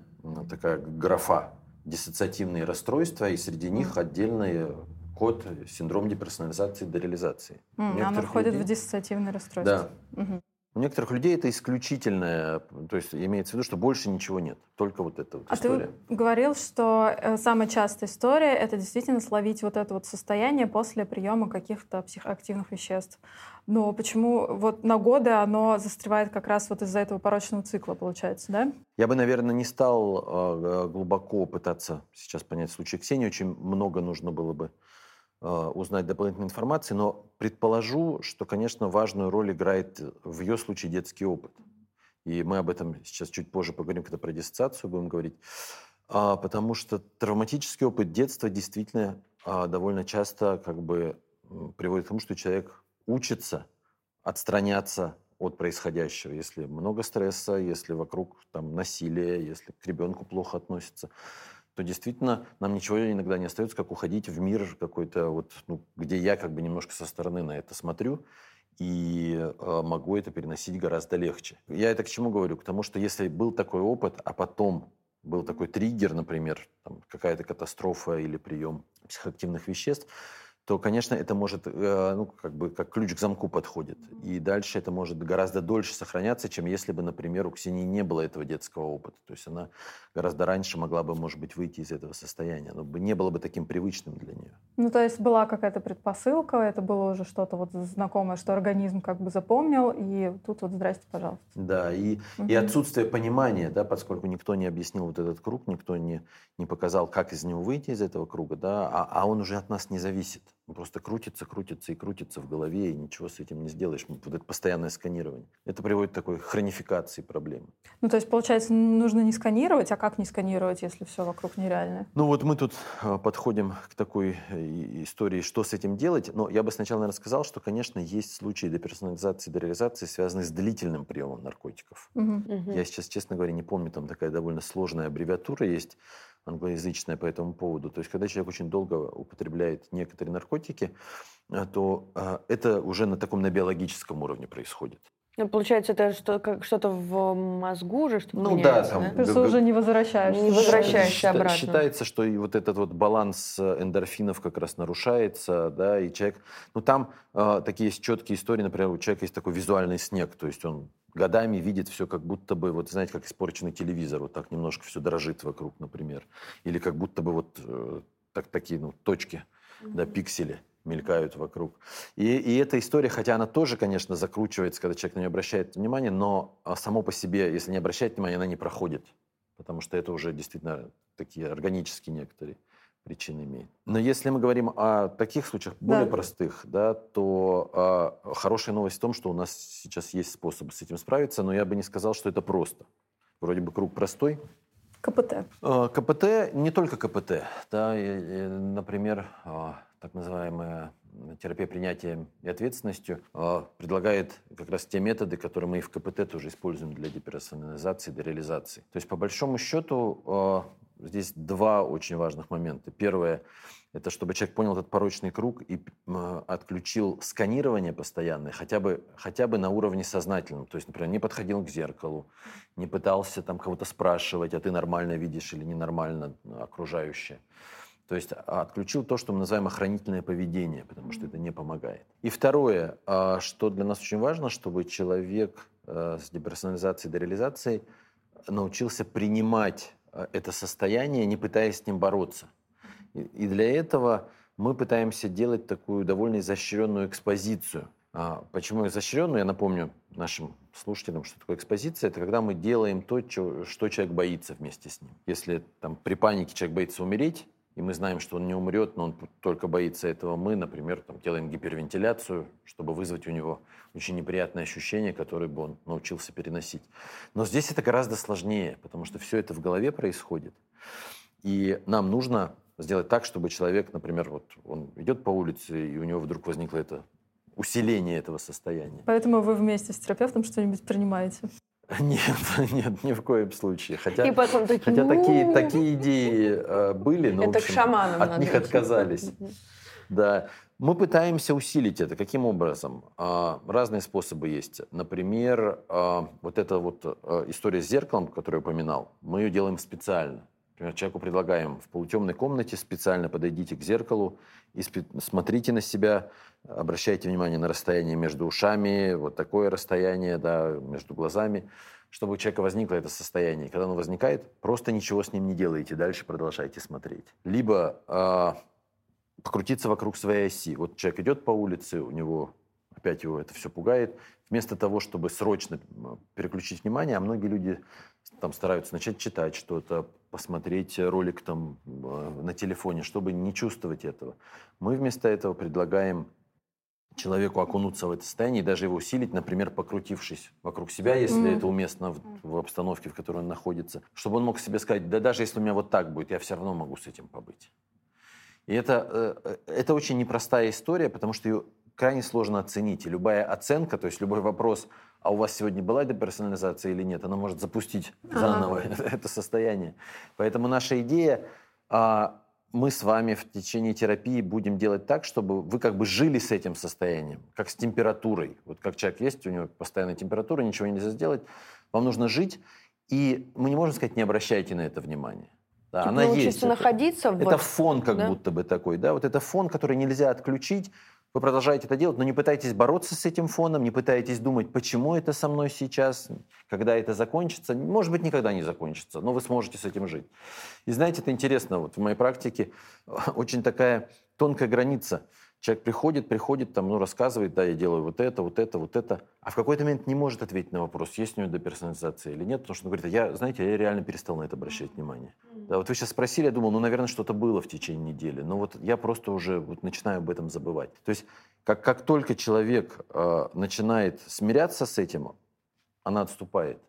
такая графа диссоциативные расстройства, и среди них отдельные код синдром деперсонализации дереализации. Mm, оно входит людей... в диссоциативное расстройство. Да. Угу. У некоторых людей это исключительное, то есть имеется в виду, что больше ничего нет, только вот эта вот а история. ты говорил, что э, самая частая история — это действительно словить вот это вот состояние после приема каких-то психоактивных веществ. Но почему вот на годы оно застревает как раз вот из-за этого порочного цикла, получается, да? Я бы, наверное, не стал э, глубоко пытаться сейчас понять случай Ксении, очень много нужно было бы Э, узнать дополнительной информации, но предположу, что, конечно, важную роль играет в ее случае детский опыт. И мы об этом сейчас чуть позже поговорим, когда про диссоциацию будем говорить. А, потому что травматический опыт детства действительно а, довольно часто как бы приводит к тому, что человек учится отстраняться от происходящего. Если много стресса, если вокруг там, насилие, если к ребенку плохо относятся то действительно нам ничего иногда не остается, как уходить в мир какой-то, вот, ну, где я как бы немножко со стороны на это смотрю и э, могу это переносить гораздо легче. Я это к чему говорю? К тому, что если был такой опыт, а потом был такой триггер, например, какая-то катастрофа или прием психоактивных веществ, то, конечно, это может, э, ну, как бы, как ключ к замку подходит. И дальше это может гораздо дольше сохраняться, чем если бы, например, у Ксении не было этого детского опыта. То есть она гораздо раньше могла бы, может быть, выйти из этого состояния, но не было бы таким привычным для нее. Ну, то есть была какая-то предпосылка, это было уже что-то вот знакомое, что организм как бы запомнил, и тут вот здрасте, пожалуйста. Да, и, угу. и отсутствие понимания, да, поскольку никто не объяснил вот этот круг, никто не, не показал, как из него выйти, из этого круга, да, а, а он уже от нас не зависит просто крутится, крутится и крутится в голове, и ничего с этим не сделаешь. Вот это постоянное сканирование. Это приводит к такой хронификации проблемы. Ну, то есть, получается, нужно не сканировать, а как не сканировать, если все вокруг нереально? Ну, вот мы тут а, подходим к такой истории, что с этим делать. Но я бы сначала, наверное, сказал, что, конечно, есть случаи деперсонализации, дереализации, связанные с длительным приемом наркотиков. Угу. Я сейчас, честно говоря, не помню, там такая довольно сложная аббревиатура есть англоязычная по этому поводу. То есть, когда человек очень долго употребляет некоторые наркотики, э, то э, это уже на таком на биологическом уровне происходит. Ну, получается, это что, как, что-то в мозгу уже, что ну, да, там, да? Просто уже не возвращаешься. Не возвращаешься Счита, обратно. Считается, что и вот этот вот баланс э, эндорфинов как раз нарушается, да, и человек... Ну, там э, такие есть четкие истории, например, у человека есть такой визуальный снег, то есть он годами видит все как будто бы, вот знаете, как испорченный телевизор, вот так немножко все дрожит вокруг, например. Или как будто бы вот э, так, такие ну, точки, mm-hmm. да, пиксели мелькают вокруг. И, и эта история, хотя она тоже, конечно, закручивается, когда человек на нее обращает внимание, но а, само по себе, если не обращать внимания, она не проходит. Потому что это уже действительно такие органические некоторые причин имеет. Но если мы говорим о таких случаях, более да. простых, да, то э, хорошая новость в том, что у нас сейчас есть способы с этим справиться, но я бы не сказал, что это просто. Вроде бы круг простой. КПТ. Э, КПТ, не только КПТ. Да, и, и, например, э, так называемая терапия принятия и ответственностью э, предлагает как раз те методы, которые мы и в КПТ тоже используем для деперсонализации, дереализации. То есть, по большому счету, здесь два очень важных момента. Первое – это чтобы человек понял этот порочный круг и отключил сканирование постоянное, хотя бы, хотя бы на уровне сознательном. То есть, например, не подходил к зеркалу, не пытался там кого-то спрашивать, а ты нормально видишь или ненормально окружающее. То есть а, отключил то, что мы называем охранительное поведение, потому что это не помогает. И второе, а, что для нас очень важно, чтобы человек э, с деперсонализацией, дереализацией научился принимать это состояние, не пытаясь с ним бороться. И для этого мы пытаемся делать такую довольно изощренную экспозицию. А почему изощренную? Я напомню нашим слушателям, что такое экспозиция. Это когда мы делаем то, что человек боится вместе с ним. Если там, при панике человек боится умереть, и мы знаем, что он не умрет, но он только боится этого, мы, например, там, делаем гипервентиляцию, чтобы вызвать у него очень неприятное ощущение, которое бы он научился переносить. Но здесь это гораздо сложнее, потому что все это в голове происходит. И нам нужно сделать так, чтобы человек, например, вот он идет по улице, и у него вдруг возникло это усиление этого состояния. Поэтому вы вместе с терапевтом что-нибудь принимаете? Нет, нет, ни в коем случае. Хотя, и потом такие, хотя такие, такие идеи э, были, но это общем, к шаманам от них отказались. Да. Мы пытаемся усилить это. Каким образом? А, разные способы есть. Например, а, вот эта вот а, история с зеркалом, которую я упоминал, мы ее делаем специально. Например, человеку предлагаем в полутемной комнате специально подойдите к зеркалу смотрите на себя, обращайте внимание на расстояние между ушами, вот такое расстояние, да, между глазами, чтобы у человека возникло это состояние. когда оно возникает, просто ничего с ним не делаете, дальше продолжайте смотреть. Либо э, покрутиться вокруг своей оси. Вот человек идет по улице, у него опять его это все пугает. Вместо того, чтобы срочно переключить внимание, а многие люди там стараются начать читать что-то, посмотреть ролик там э, на телефоне, чтобы не чувствовать этого. Мы вместо этого предлагаем человеку окунуться в это состояние и даже его усилить, например, покрутившись вокруг себя, если mm-hmm. это уместно в, в обстановке, в которой он находится, чтобы он мог себе сказать, да даже если у меня вот так будет, я все равно могу с этим побыть. И это, э, э, это очень непростая история, потому что ее крайне сложно оценить. И любая оценка, то есть любой вопрос, а у вас сегодня была деперсонализация или нет, она может запустить заново ага. это состояние. Поэтому наша идея а, мы с вами в течение терапии будем делать так, чтобы вы как бы жили с этим состоянием, как с температурой. Вот как человек есть, у него постоянная температура, ничего нельзя сделать. Вам нужно жить, и мы не можем сказать, не обращайте на это внимания. Да, типа она есть. находиться это, в... Это фон как да? будто бы такой, да, вот это фон, который нельзя отключить, вы продолжаете это делать, но не пытайтесь бороться с этим фоном, не пытайтесь думать, почему это со мной сейчас, когда это закончится. Может быть, никогда не закончится, но вы сможете с этим жить. И знаете, это интересно, вот в моей практике очень такая тонкая граница Человек приходит, приходит, там, ну, рассказывает, да, я делаю вот это, вот это, вот это, а в какой-то момент не может ответить на вопрос, есть у него деперсонализация или нет, потому что он говорит, я, знаете, я реально перестал на это обращать внимание. Да, вот вы сейчас спросили, я думал, ну, наверное, что-то было в течение недели, но вот я просто уже вот начинаю об этом забывать. То есть как, как только человек э, начинает смиряться с этим, она отступает.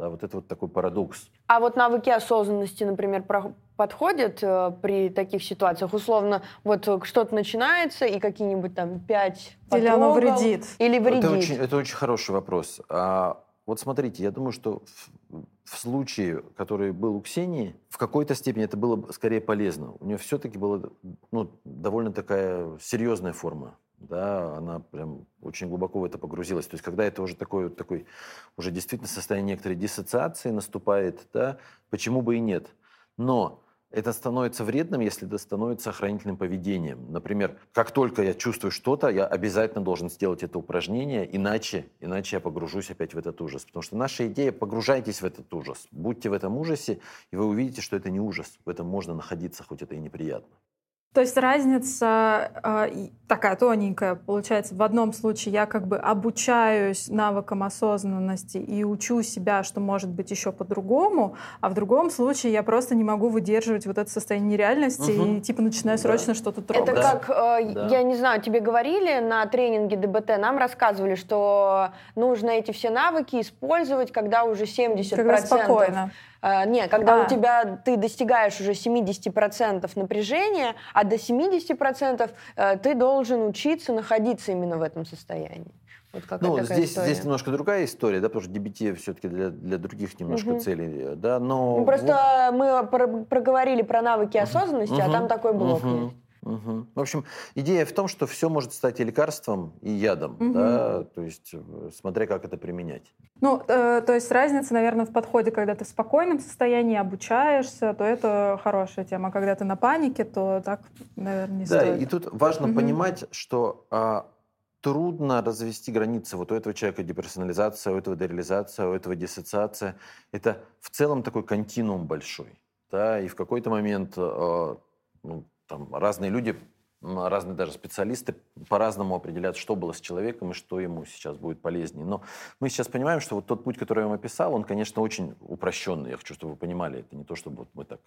Да, вот это вот такой парадокс. А вот навыки осознанности, например, про- подходят э, при таких ситуациях? Условно, вот что-то начинается, и какие-нибудь там пять Или оно вредит? Или вредит. Это очень, это очень хороший вопрос. А, вот смотрите, я думаю, что в, в случае, который был у Ксении, в какой-то степени это было бы скорее полезно. У нее все-таки была ну, довольно такая серьезная форма да, она прям очень глубоко в это погрузилась. То есть, когда это уже такой, такой уже действительно состояние некоторой диссоциации наступает, да, почему бы и нет. Но это становится вредным, если это становится охранительным поведением. Например, как только я чувствую что-то, я обязательно должен сделать это упражнение, иначе, иначе я погружусь опять в этот ужас. Потому что наша идея – погружайтесь в этот ужас, будьте в этом ужасе, и вы увидите, что это не ужас, в этом можно находиться, хоть это и неприятно. То есть разница э, такая тоненькая получается. В одном случае я как бы обучаюсь навыкам осознанности и учу себя, что может быть еще по-другому, а в другом случае я просто не могу выдерживать вот это состояние нереальности угу. и типа начинаю да. срочно что-то трогать. Это как, э, да. я не знаю, тебе говорили на тренинге ДБТ, нам рассказывали, что нужно эти все навыки использовать, когда уже 70%. Когда спокойно Uh, не, когда а. у тебя ты достигаешь уже 70% напряжения, а до 70% uh, э, ты должен учиться находиться именно в этом состоянии. Вот ну, здесь, здесь немножко другая история, да, потому что DBT все-таки для, для других немножко угу. целей, да, но... Ну, просто вот... мы про проговорили про навыки осознанности, угу. а там такой блок угу. есть. Угу. В общем, идея в том, что все может стать и лекарством, и ядом, угу. да, то есть э, смотря как это применять. Ну, э, то есть разница, наверное, в подходе, когда ты в спокойном состоянии обучаешься, то это хорошая тема. А когда ты на панике, то так, наверное, не да, стоит. Да, и тут важно угу. понимать, что а, трудно развести границы. Вот у этого человека деперсонализация, у этого дереализация, у этого диссоциация. Это в целом такой континуум большой. Да, и в какой-то момент э, ну, там разные люди, разные даже специалисты по-разному определяют, что было с человеком и что ему сейчас будет полезнее. Но мы сейчас понимаем, что вот тот путь, который я вам описал, он, конечно, очень упрощенный. Я хочу, чтобы вы понимали, это не то, чтобы вот мы так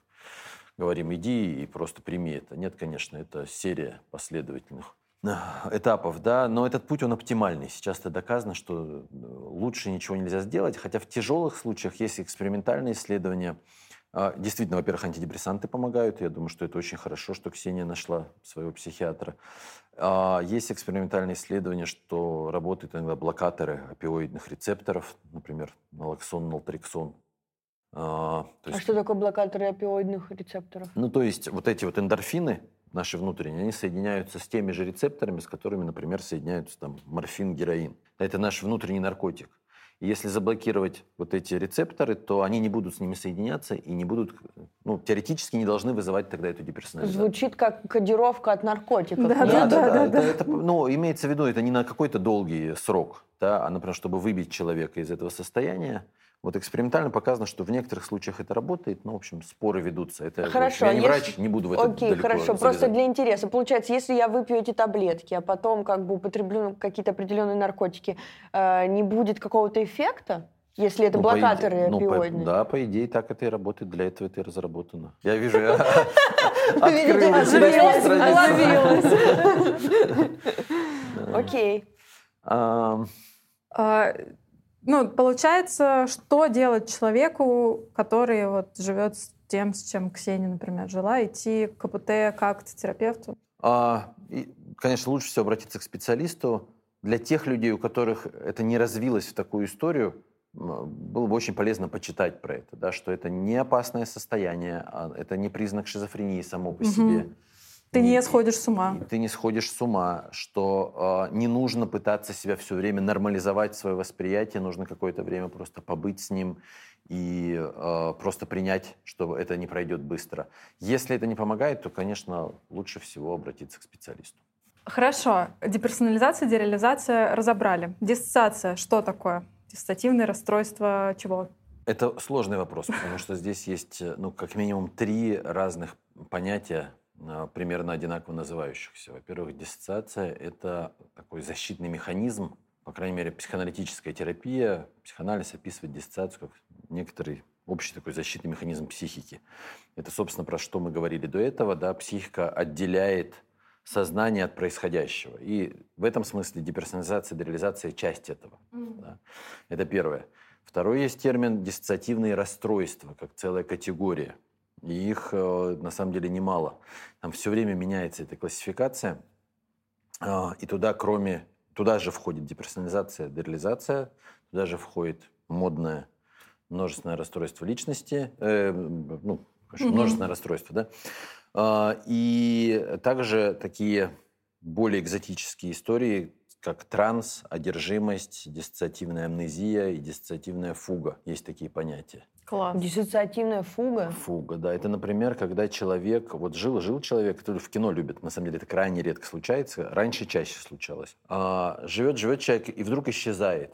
говорим, иди и просто прими это. Нет, конечно, это серия последовательных э, этапов, да, но этот путь, он оптимальный. Сейчас это доказано, что э, лучше ничего нельзя сделать, хотя в тяжелых случаях есть экспериментальные исследования, действительно, во-первых, антидепрессанты помогают. Я думаю, что это очень хорошо, что Ксения нашла своего психиатра. А, есть экспериментальные исследования, что работают иногда блокаторы опиоидных рецепторов, например, налоксон, нaltrexон. А, а что такое блокаторы опиоидных рецепторов? Ну, то есть вот эти вот эндорфины, наши внутренние, они соединяются с теми же рецепторами, с которыми, например, соединяются там морфин, героин. Это наш внутренний наркотик. Если заблокировать вот эти рецепторы, то они не будут с ними соединяться и не будут, ну, теоретически не должны вызывать тогда эту деперсонализацию. Звучит как кодировка от наркотиков. Да, да, да. да, да, да. Это, это, ну, имеется в виду, это не на какой-то долгий срок, да, а, например, чтобы выбить человека из этого состояния, вот экспериментально показано, что в некоторых случаях это работает, но, в общем, споры ведутся. Это, хорошо, я не если... врач, не буду в это Окей, хорошо, залезать. просто для интереса. Получается, если я выпью эти таблетки, а потом как бы употреблю какие-то определенные наркотики, э, не будет какого-то эффекта? Если это ну, блокаторы по иде... ну, по, Да, по идее, так это и работает. Для этого это и разработано. Я вижу, я Окей. Ну, получается, что делать человеку, который вот живет с тем, с чем Ксения, например, жила, идти к КПТ как к терапевту? А, и, конечно, лучше всего обратиться к специалисту. Для тех людей, у которых это не развилось в такую историю, было бы очень полезно почитать про это, да, что это не опасное состояние, а это не признак шизофрении само по угу. себе. Ты не, не сходишь с ума. Ты не сходишь с ума, что э, не нужно пытаться себя все время нормализовать свое восприятие, нужно какое-то время просто побыть с ним и э, просто принять, что это не пройдет быстро. Если это не помогает, то, конечно, лучше всего обратиться к специалисту. Хорошо. Деперсонализация, дереализация разобрали. Диссоциация что такое? Диссоциативное расстройство чего? Это сложный вопрос, потому что здесь есть, ну, как минимум три разных понятия примерно одинаково называющихся. Во-первых, диссоциация – это такой защитный механизм, по крайней мере, психоаналитическая терапия, психоанализ описывает диссоциацию как некоторый общий такой защитный механизм психики. Это, собственно, про что мы говорили до этого. Да? Психика отделяет сознание от происходящего. И в этом смысле деперсонализация, дереализация – часть этого. Mm. Да? Это первое. Второй есть термин диссоциативные расстройства, как целая категория. И их э, на самом деле немало. Там все время меняется эта классификация. Э, и туда, кроме... Туда же входит деперсонализация, дереализация, туда же входит модное множественное расстройство личности, э, ну, mm-hmm. множественное расстройство, да. Э, и также такие более экзотические истории, как транс, одержимость, диссоциативная амнезия и диссоциативная фуга. Есть такие понятия. Класс. Диссоциативная фуга? Фуга, да. Это, например, когда человек, вот жил, жил человек, который в кино любит, на самом деле это крайне редко случается, раньше чаще случалось. А, живет, живет человек и вдруг исчезает.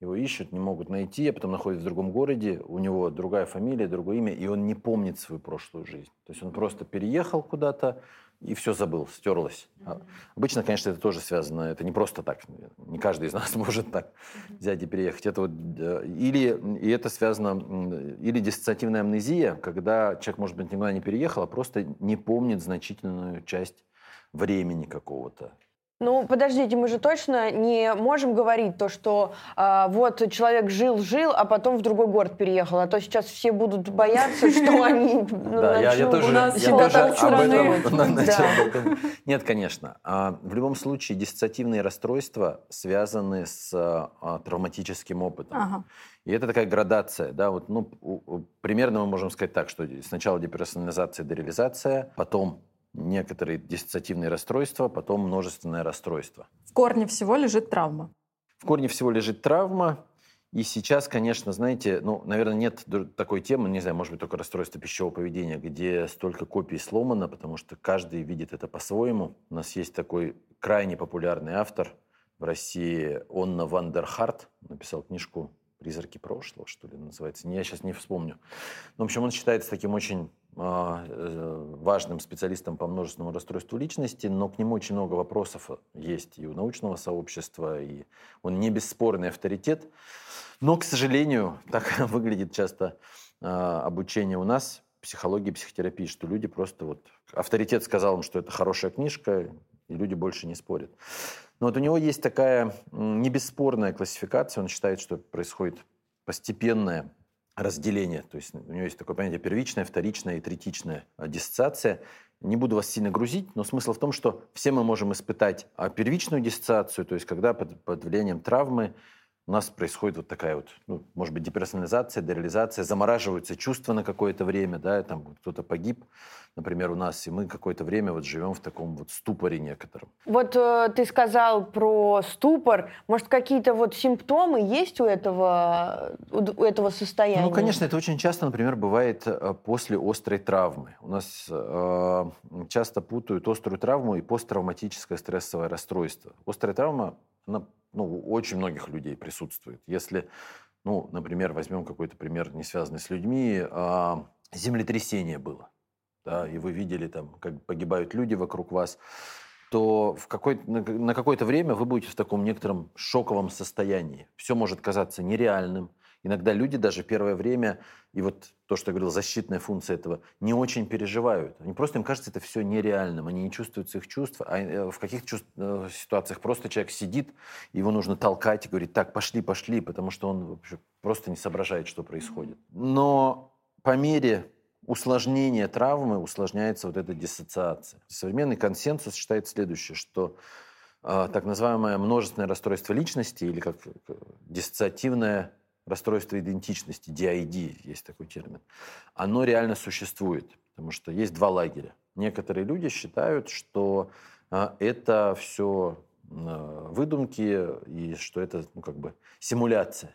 Его ищут, не могут найти, а потом находят в другом городе, у него другая фамилия, другое имя, и он не помнит свою прошлую жизнь. То есть он просто переехал куда-то, и все забыл, стерлось. Mm-hmm. Обычно, конечно, это тоже связано, это не просто так, не каждый из нас может так взять и переехать. Это вот, или, и это связано, или диссоциативная амнезия, когда человек, может быть, никуда не переехал, а просто не помнит значительную часть времени какого-то. Ну, подождите, мы же точно не можем говорить то, что э, вот человек жил-жил, а потом в другой город переехал, а то сейчас все будут бояться, что они Да, я тоже об этом Нет, конечно. А, в любом случае, диссоциативные расстройства связаны с а, травматическим опытом. И это такая градация, да, вот, ну, примерно мы можем сказать так, что сначала деперсонализация, дереализация, потом некоторые диссоциативные расстройства, потом множественное расстройство. В корне всего лежит травма. В корне всего лежит травма. И сейчас, конечно, знаете, ну, наверное, нет такой темы, не знаю, может быть, только расстройство пищевого поведения, где столько копий сломано, потому что каждый видит это по-своему. У нас есть такой крайне популярный автор в России, Онна Вандерхарт, написал книжку «Призраки прошлого», что ли, называется. Я сейчас не вспомню. Но, в общем, он считается таким очень важным специалистом по множественному расстройству личности, но к нему очень много вопросов есть и у научного сообщества, и он не бесспорный авторитет. Но, к сожалению, так выглядит часто а, обучение у нас, психологии, психотерапии, что люди просто вот... Авторитет сказал им, что это хорошая книжка, и люди больше не спорят. Но вот у него есть такая не бесспорная классификация, он считает, что происходит постепенное разделение. То есть у него есть такое понятие первичная, вторичная и третичная диссоциация. Не буду вас сильно грузить, но смысл в том, что все мы можем испытать а, первичную диссоциацию, то есть когда под, под влиянием травмы у нас происходит вот такая вот, ну, может быть, деперсонализация, дереализация, замораживаются чувства на какое-то время, да, там кто-то погиб, например, у нас, и мы какое-то время вот живем в таком вот ступоре некотором. Вот э, ты сказал про ступор, может, какие-то вот симптомы есть у этого, у этого состояния? Ну, конечно, это очень часто, например, бывает э, после острой травмы. У нас э, часто путают острую травму и посттравматическое стрессовое расстройство. Острая травма, она ну, у очень многих людей присутствует. Если, ну, например, возьмем какой-то пример, не связанный с людьми, а, землетрясение было, да, и вы видели там, как погибают люди вокруг вас, то в какой, на, какое-то время вы будете в таком некотором шоковом состоянии. Все может казаться нереальным, Иногда люди даже первое время, и вот то, что я говорил, защитная функция этого, не очень переживают. Они просто, им кажется это все нереальным, они не чувствуют своих чувств, а э, в каких-то э, ситуациях просто человек сидит, его нужно толкать и говорить, так, пошли, пошли, потому что он вообще просто не соображает, что происходит. Но по мере усложнения травмы усложняется вот эта диссоциация. Современный консенсус считает следующее, что э, так называемое множественное расстройство личности или как диссоциативное расстройство идентичности, DID есть такой термин, оно реально существует, потому что есть два лагеря. Некоторые люди считают, что а, это все а, выдумки и что это ну, как бы симуляция.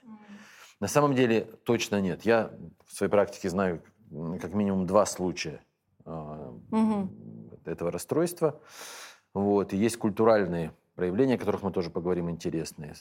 На самом деле точно нет. Я в своей практике знаю как минимум два случая mm-hmm. этого расстройства. Вот. И есть культуральные проявления, о которых мы тоже поговорим, интересные.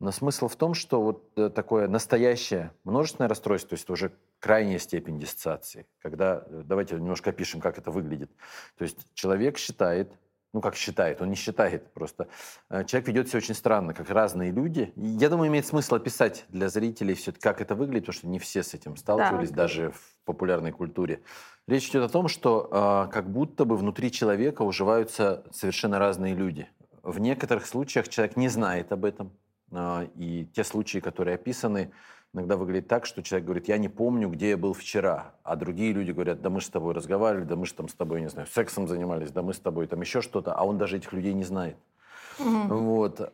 Но смысл в том, что вот э, такое настоящее множественное расстройство, то есть это уже крайняя степень диссоциации, когда, э, давайте немножко опишем, как это выглядит. То есть человек считает, ну как считает, он не считает просто. Э, человек ведет себя очень странно, как разные люди. Я думаю, имеет смысл описать для зрителей все-таки, как это выглядит, потому что не все с этим сталкивались, да. даже в популярной культуре. Речь идет о том, что как будто бы внутри человека уживаются совершенно разные люди. В некоторых случаях человек не знает об этом, и те случаи, которые описаны, иногда выглядят так, что человек говорит, я не помню, где я был вчера. А другие люди говорят, да мы с тобой разговаривали, да мы же там с тобой, не знаю, сексом занимались, да мы с тобой там еще что-то. А он даже этих людей не знает. Угу. Вот.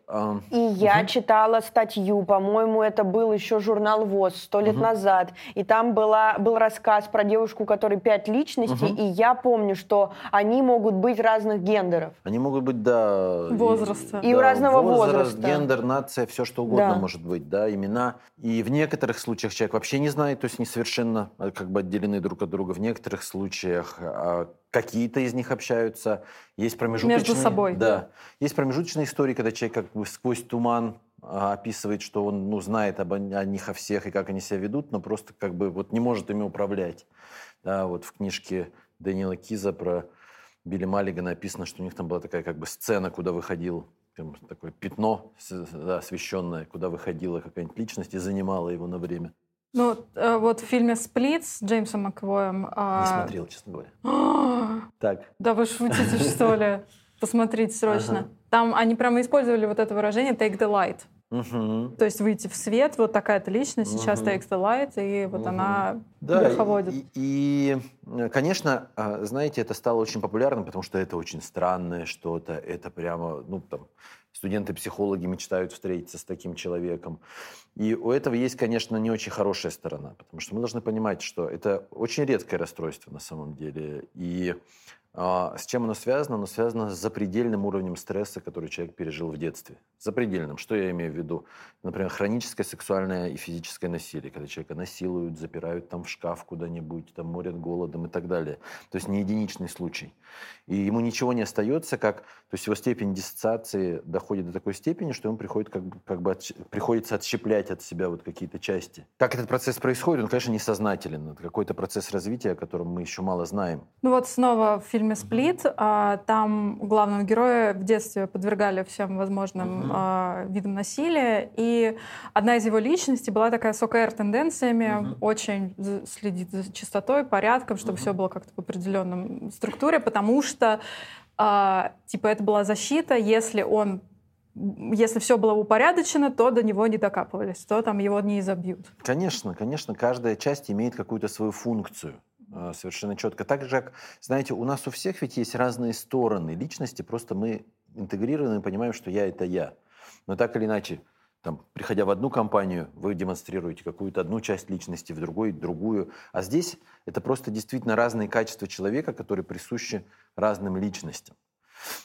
И я угу. читала статью, по-моему, это был еще журнал ВОЗ сто лет угу. назад, и там была, был рассказ про девушку, у которой пять личностей, угу. и я помню, что они могут быть разных гендеров. Они могут быть, да... Возраста. И, да, и разного возраст, возраста. гендер, нация, все что угодно да. может быть, да, имена. И в некоторых случаях человек вообще не знает, то есть не совершенно а, как бы отделены друг от друга. В некоторых случаях а, какие-то из них общаются, есть промежуточные... Между собой. Да. Есть промежуточные истории, когда человек как бы сквозь туман а, описывает, что он ну, знает об, о них о всех и как они себя ведут, но просто как бы вот не может ими управлять. Да, вот в книжке Дэниела Киза про Билли Маллига написано, что у них там была такая как бы сцена, куда выходил там, такое пятно да, освещенное, куда выходила какая-нибудь личность и занимала его на время. Ну, э, вот в фильме «Сплит» с Джеймсом Макэвоем... Не а, смотрел, честно говоря. так. Да вы шутите, что ли? Посмотрите срочно. Там они прямо использовали вот это выражение «take the light». Угу. То есть выйти в свет, вот такая-то личность угу. сейчас takes the light, и вот угу. она да, верховодит. И, и, и, конечно, а, знаете, это стало очень популярным, потому что это очень странное что-то, это прямо, ну, там, студенты-психологи мечтают встретиться с таким человеком. И у этого есть, конечно, не очень хорошая сторона, потому что мы должны понимать, что это очень редкое расстройство на самом деле. И с чем оно связано? Оно связано с запредельным уровнем стресса, который человек пережил в детстве. Запредельным. Что я имею в виду? Например, хроническое сексуальное и физическое насилие, когда человека насилуют, запирают там в шкаф куда-нибудь, там морят голодом и так далее. То есть не единичный случай. И ему ничего не остается, как... То есть его степень диссоциации доходит до такой степени, что ему приходит, как как бы от, приходится отщеплять от себя вот какие-то части. Как этот процесс происходит, он, конечно, несознателен. Это какой-то процесс развития, о котором мы еще мало знаем. Ну вот снова в фильме «Сплит». А, там главного героя в детстве подвергали всем возможным mm-hmm. видам насилия. И одна из его личностей была такая с ОКР-тенденциями, mm-hmm. очень следит за чистотой, порядком, чтобы mm-hmm. все было как-то в определенном структуре, потому что а, типа это была защита, если он если все было упорядочено, то до него не докапывались, то там его не изобьют. Конечно, конечно, каждая часть имеет какую-то свою функцию. А, совершенно четко. Так же, как, знаете, у нас у всех ведь есть разные стороны личности, просто мы интегрированы и понимаем, что я – это я. Но так или иначе, там, приходя в одну компанию, вы демонстрируете какую-то одну часть личности, в другой – другую. А здесь это просто действительно разные качества человека, которые присущи разным личностям.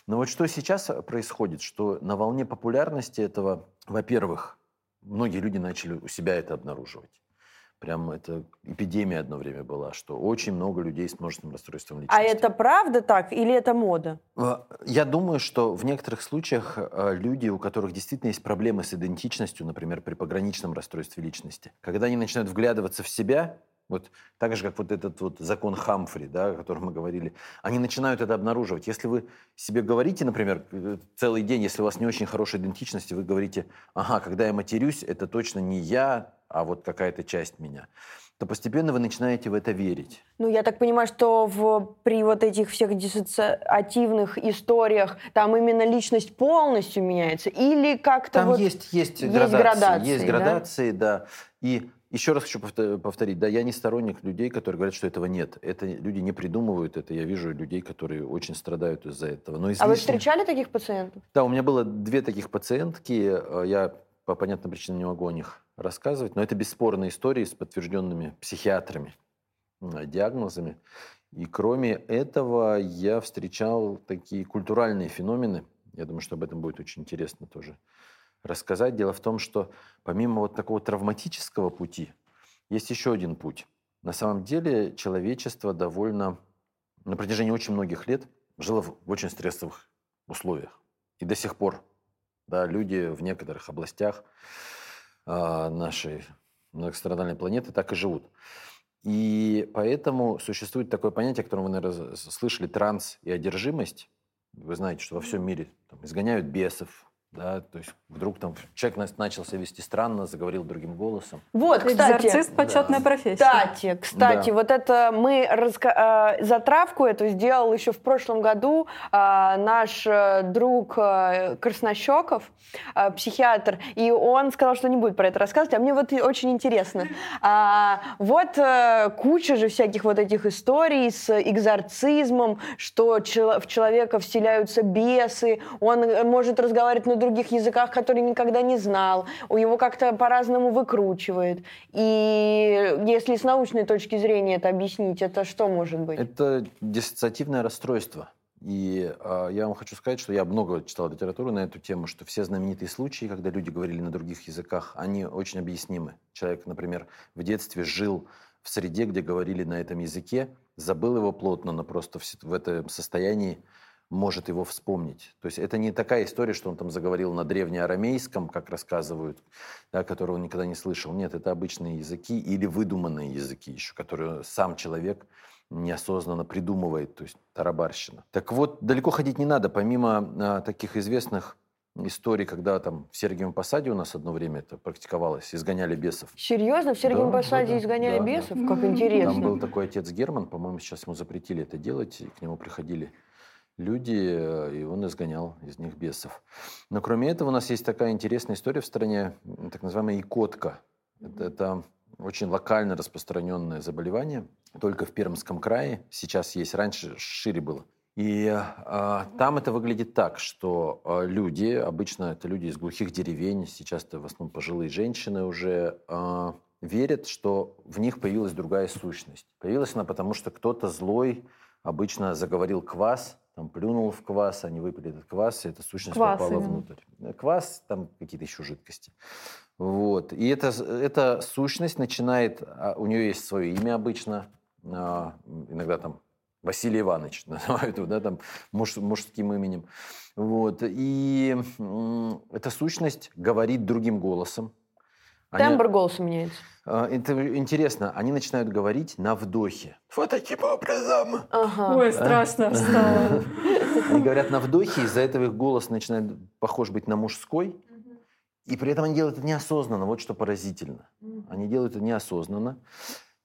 Но вот что сейчас происходит, что на волне популярности этого, во-первых, многие люди начали у себя это обнаруживать. Прям это эпидемия одно время была, что очень много людей с множественным расстройством а личности. А это правда так или это мода? А, я думаю, что в некоторых случаях а, люди, у которых действительно есть проблемы с идентичностью, например, при пограничном расстройстве личности, когда они начинают вглядываться в себя, вот так же, как вот этот вот закон Хамфри, да, о котором мы говорили, они начинают это обнаруживать. Если вы себе говорите, например, э, целый день, если у вас не очень хорошая идентичность, и вы говорите, ага, когда я матерюсь, это точно не я, а вот какая-то часть меня, то постепенно вы начинаете в это верить. Ну, я так понимаю, что в, при вот этих всех диссоциативных историях там именно личность полностью меняется? Или как-то Там вот есть, есть, есть градации. градации есть градации, да? да. И еще раз хочу повторить, да, я не сторонник людей, которые говорят, что этого нет. Это люди не придумывают это. Я вижу людей, которые очень страдают из-за этого. Но излишне... А вы встречали таких пациентов? Да, у меня было две таких пациентки. Я по понятным причинам не могу о них рассказывать, но это бесспорные истории с подтвержденными психиатрами диагнозами. И кроме этого я встречал такие культуральные феномены. Я думаю, что об этом будет очень интересно тоже рассказать. Дело в том, что помимо вот такого травматического пути, есть еще один путь. На самом деле человечество довольно на протяжении очень многих лет жило в очень стрессовых условиях. И до сих пор Да, люди в некоторых областях э, нашей многострадальной планеты так и живут. И поэтому существует такое понятие, которое вы, наверное, слышали, транс и одержимость. Вы знаете, что во всем мире там, изгоняют бесов, да, то есть вдруг там человек начал себя вести странно, заговорил другим голосом. Вот, кстати. Экзорцист – почетная да. профессия. Кстати, кстати, да. вот это мы раска... э, затравку эту сделал еще в прошлом году э, наш э, друг э, Краснощеков, э, психиатр, и он сказал, что не будет про это рассказывать, а мне вот очень интересно. А, вот э, куча же всяких вот этих историй с экзорцизмом, что чел... в человека вселяются бесы, он э, может разговаривать на других языках, которые никогда не знал, у его как-то по-разному выкручивает. И если с научной точки зрения это объяснить, это что может быть? Это диссоциативное расстройство. И э, я вам хочу сказать, что я много читал литературу на эту тему, что все знаменитые случаи, когда люди говорили на других языках, они очень объяснимы. Человек, например, в детстве жил в среде, где говорили на этом языке, забыл его плотно, но просто в, в этом состоянии может его вспомнить. То есть это не такая история, что он там заговорил на древнеарамейском, как рассказывают, да, которого он никогда не слышал. Нет, это обычные языки или выдуманные языки еще, которые сам человек неосознанно придумывает, то есть тарабарщина. Так вот, далеко ходить не надо. Помимо а, таких известных историй, когда там в Сергиевом Посаде у нас одно время это практиковалось, изгоняли бесов. Серьезно? В Сергиевом да, Посаде да, изгоняли да, бесов? Да. Как интересно. Там был такой отец Герман, по-моему, сейчас ему запретили это делать, и к нему приходили люди, э, и он изгонял из них бесов. Но кроме этого у нас есть такая интересная история в стране, так называемая икотка. Это, это очень локально распространенное заболевание, только в Пермском крае. Сейчас есть, раньше шире было. И э, там это выглядит так, что э, люди, обычно это люди из глухих деревень, сейчас это в основном пожилые женщины уже, э, верят, что в них появилась другая сущность. Появилась она потому, что кто-то злой обычно заговорил квас, там плюнул в квас, они выпили этот квас, и эта сущность квас попала именно. внутрь. Э, квас, там какие-то еще жидкости. Вот. И эта, эта сущность начинает, а, у нее есть свое имя обычно, а, иногда там Василий Иванович называют его, да, там муж, мужским именем. Вот. И эта сущность говорит другим голосом. Тембр они, голоса меняется. А, это интересно, они начинают говорить на вдохе. Вот таким образом. Ага. Ой, страшно стало. Они говорят на вдохе, из-за этого их голос начинает похож быть на мужской. И при этом они делают это неосознанно. Вот что поразительно. Они делают это неосознанно.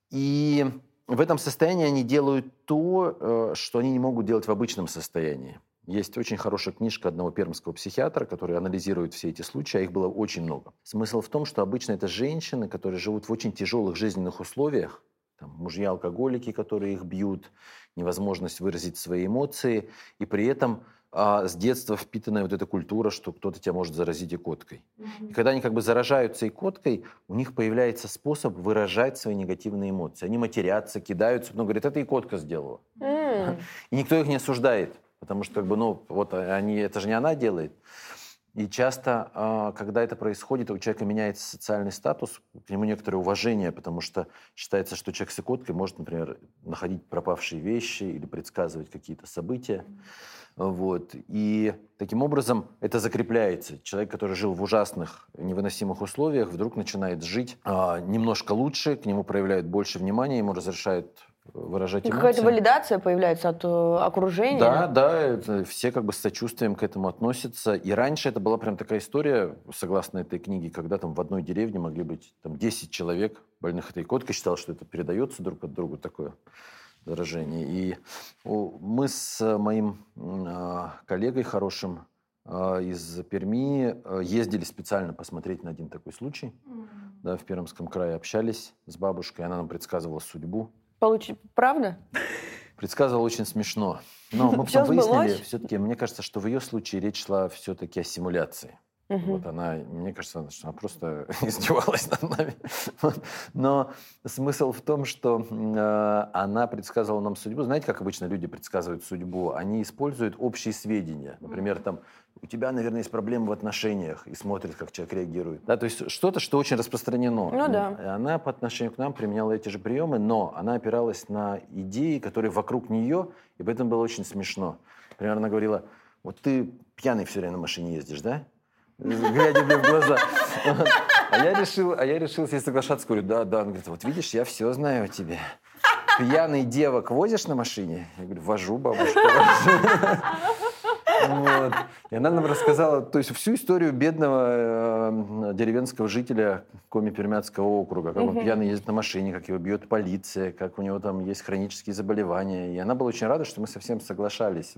И в этом состоянии они делают то, э, что они не могут делать в обычном состоянии. Есть очень хорошая книжка одного пермского психиатра, который анализирует все эти случаи, а их было очень много. Смысл в том, что обычно это женщины, которые живут в очень тяжелых жизненных условиях, там, мужья-алкоголики, которые их бьют, невозможность выразить свои эмоции, и при этом а, с детства впитанная вот эта культура, что кто-то тебя может заразить икоткой. Mm-hmm. И когда они как бы заражаются икоткой, у них появляется способ выражать свои негативные эмоции. Они матерятся, кидаются, но говорят, это икотка сделала. Mm. И никто их не осуждает. Потому что, как бы, ну, вот они, это же не она делает. И часто, а, когда это происходит, у человека меняется социальный статус, к нему некоторое уважение, потому что считается, что человек с икоткой может, например, находить пропавшие вещи или предсказывать какие-то события. Вот. И таким образом это закрепляется. Человек, который жил в ужасных, невыносимых условиях, вдруг начинает жить а, немножко лучше, к нему проявляют больше внимания, ему разрешают выражать эмоции. Какая-то валидация появляется от э, окружения. Да, да, все как бы с сочувствием к этому относятся. И раньше это была прям такая история, согласно этой книге, когда там в одной деревне могли быть там 10 человек больных этой коткой. Считал, что это передается друг от друга такое заражение. И мы с моим а, коллегой хорошим а, из Перми э, ездили специально посмотреть на один такой случай. Да, в Пермском крае общались с бабушкой, она нам предсказывала судьбу Получи... Правда? Предсказывал очень смешно. Но мы потом выяснили, все-таки, мне кажется, что в ее случае речь шла все-таки о симуляции. Угу. Вот она, мне кажется, что она просто издевалась над нами. Но смысл в том, что э, она предсказывала нам судьбу. Знаете, как обычно люди предсказывают судьбу? Они используют общие сведения. Например, там у тебя, наверное, есть проблемы в отношениях, и смотрит, как человек реагирует. Да, то есть что-то, что очень распространено. Ну да. И она по отношению к нам применяла эти же приемы, но она опиралась на идеи, которые вокруг нее, и поэтому было очень смешно. Например, она говорила, вот ты пьяный все время на машине ездишь, да? Глядя мне в глаза. А я решил, а я решил себе соглашаться, говорю, да, да. Он говорит, вот видишь, я все знаю о тебе. Пьяный девок возишь на машине? Я говорю, вожу, бабушка, вожу. Вот. И она нам рассказала то есть, всю историю бедного э, деревенского жителя Коми-Пермятского округа, как он пьяный ездит на машине, как его бьет полиция, как у него там есть хронические заболевания. И она была очень рада, что мы совсем соглашались.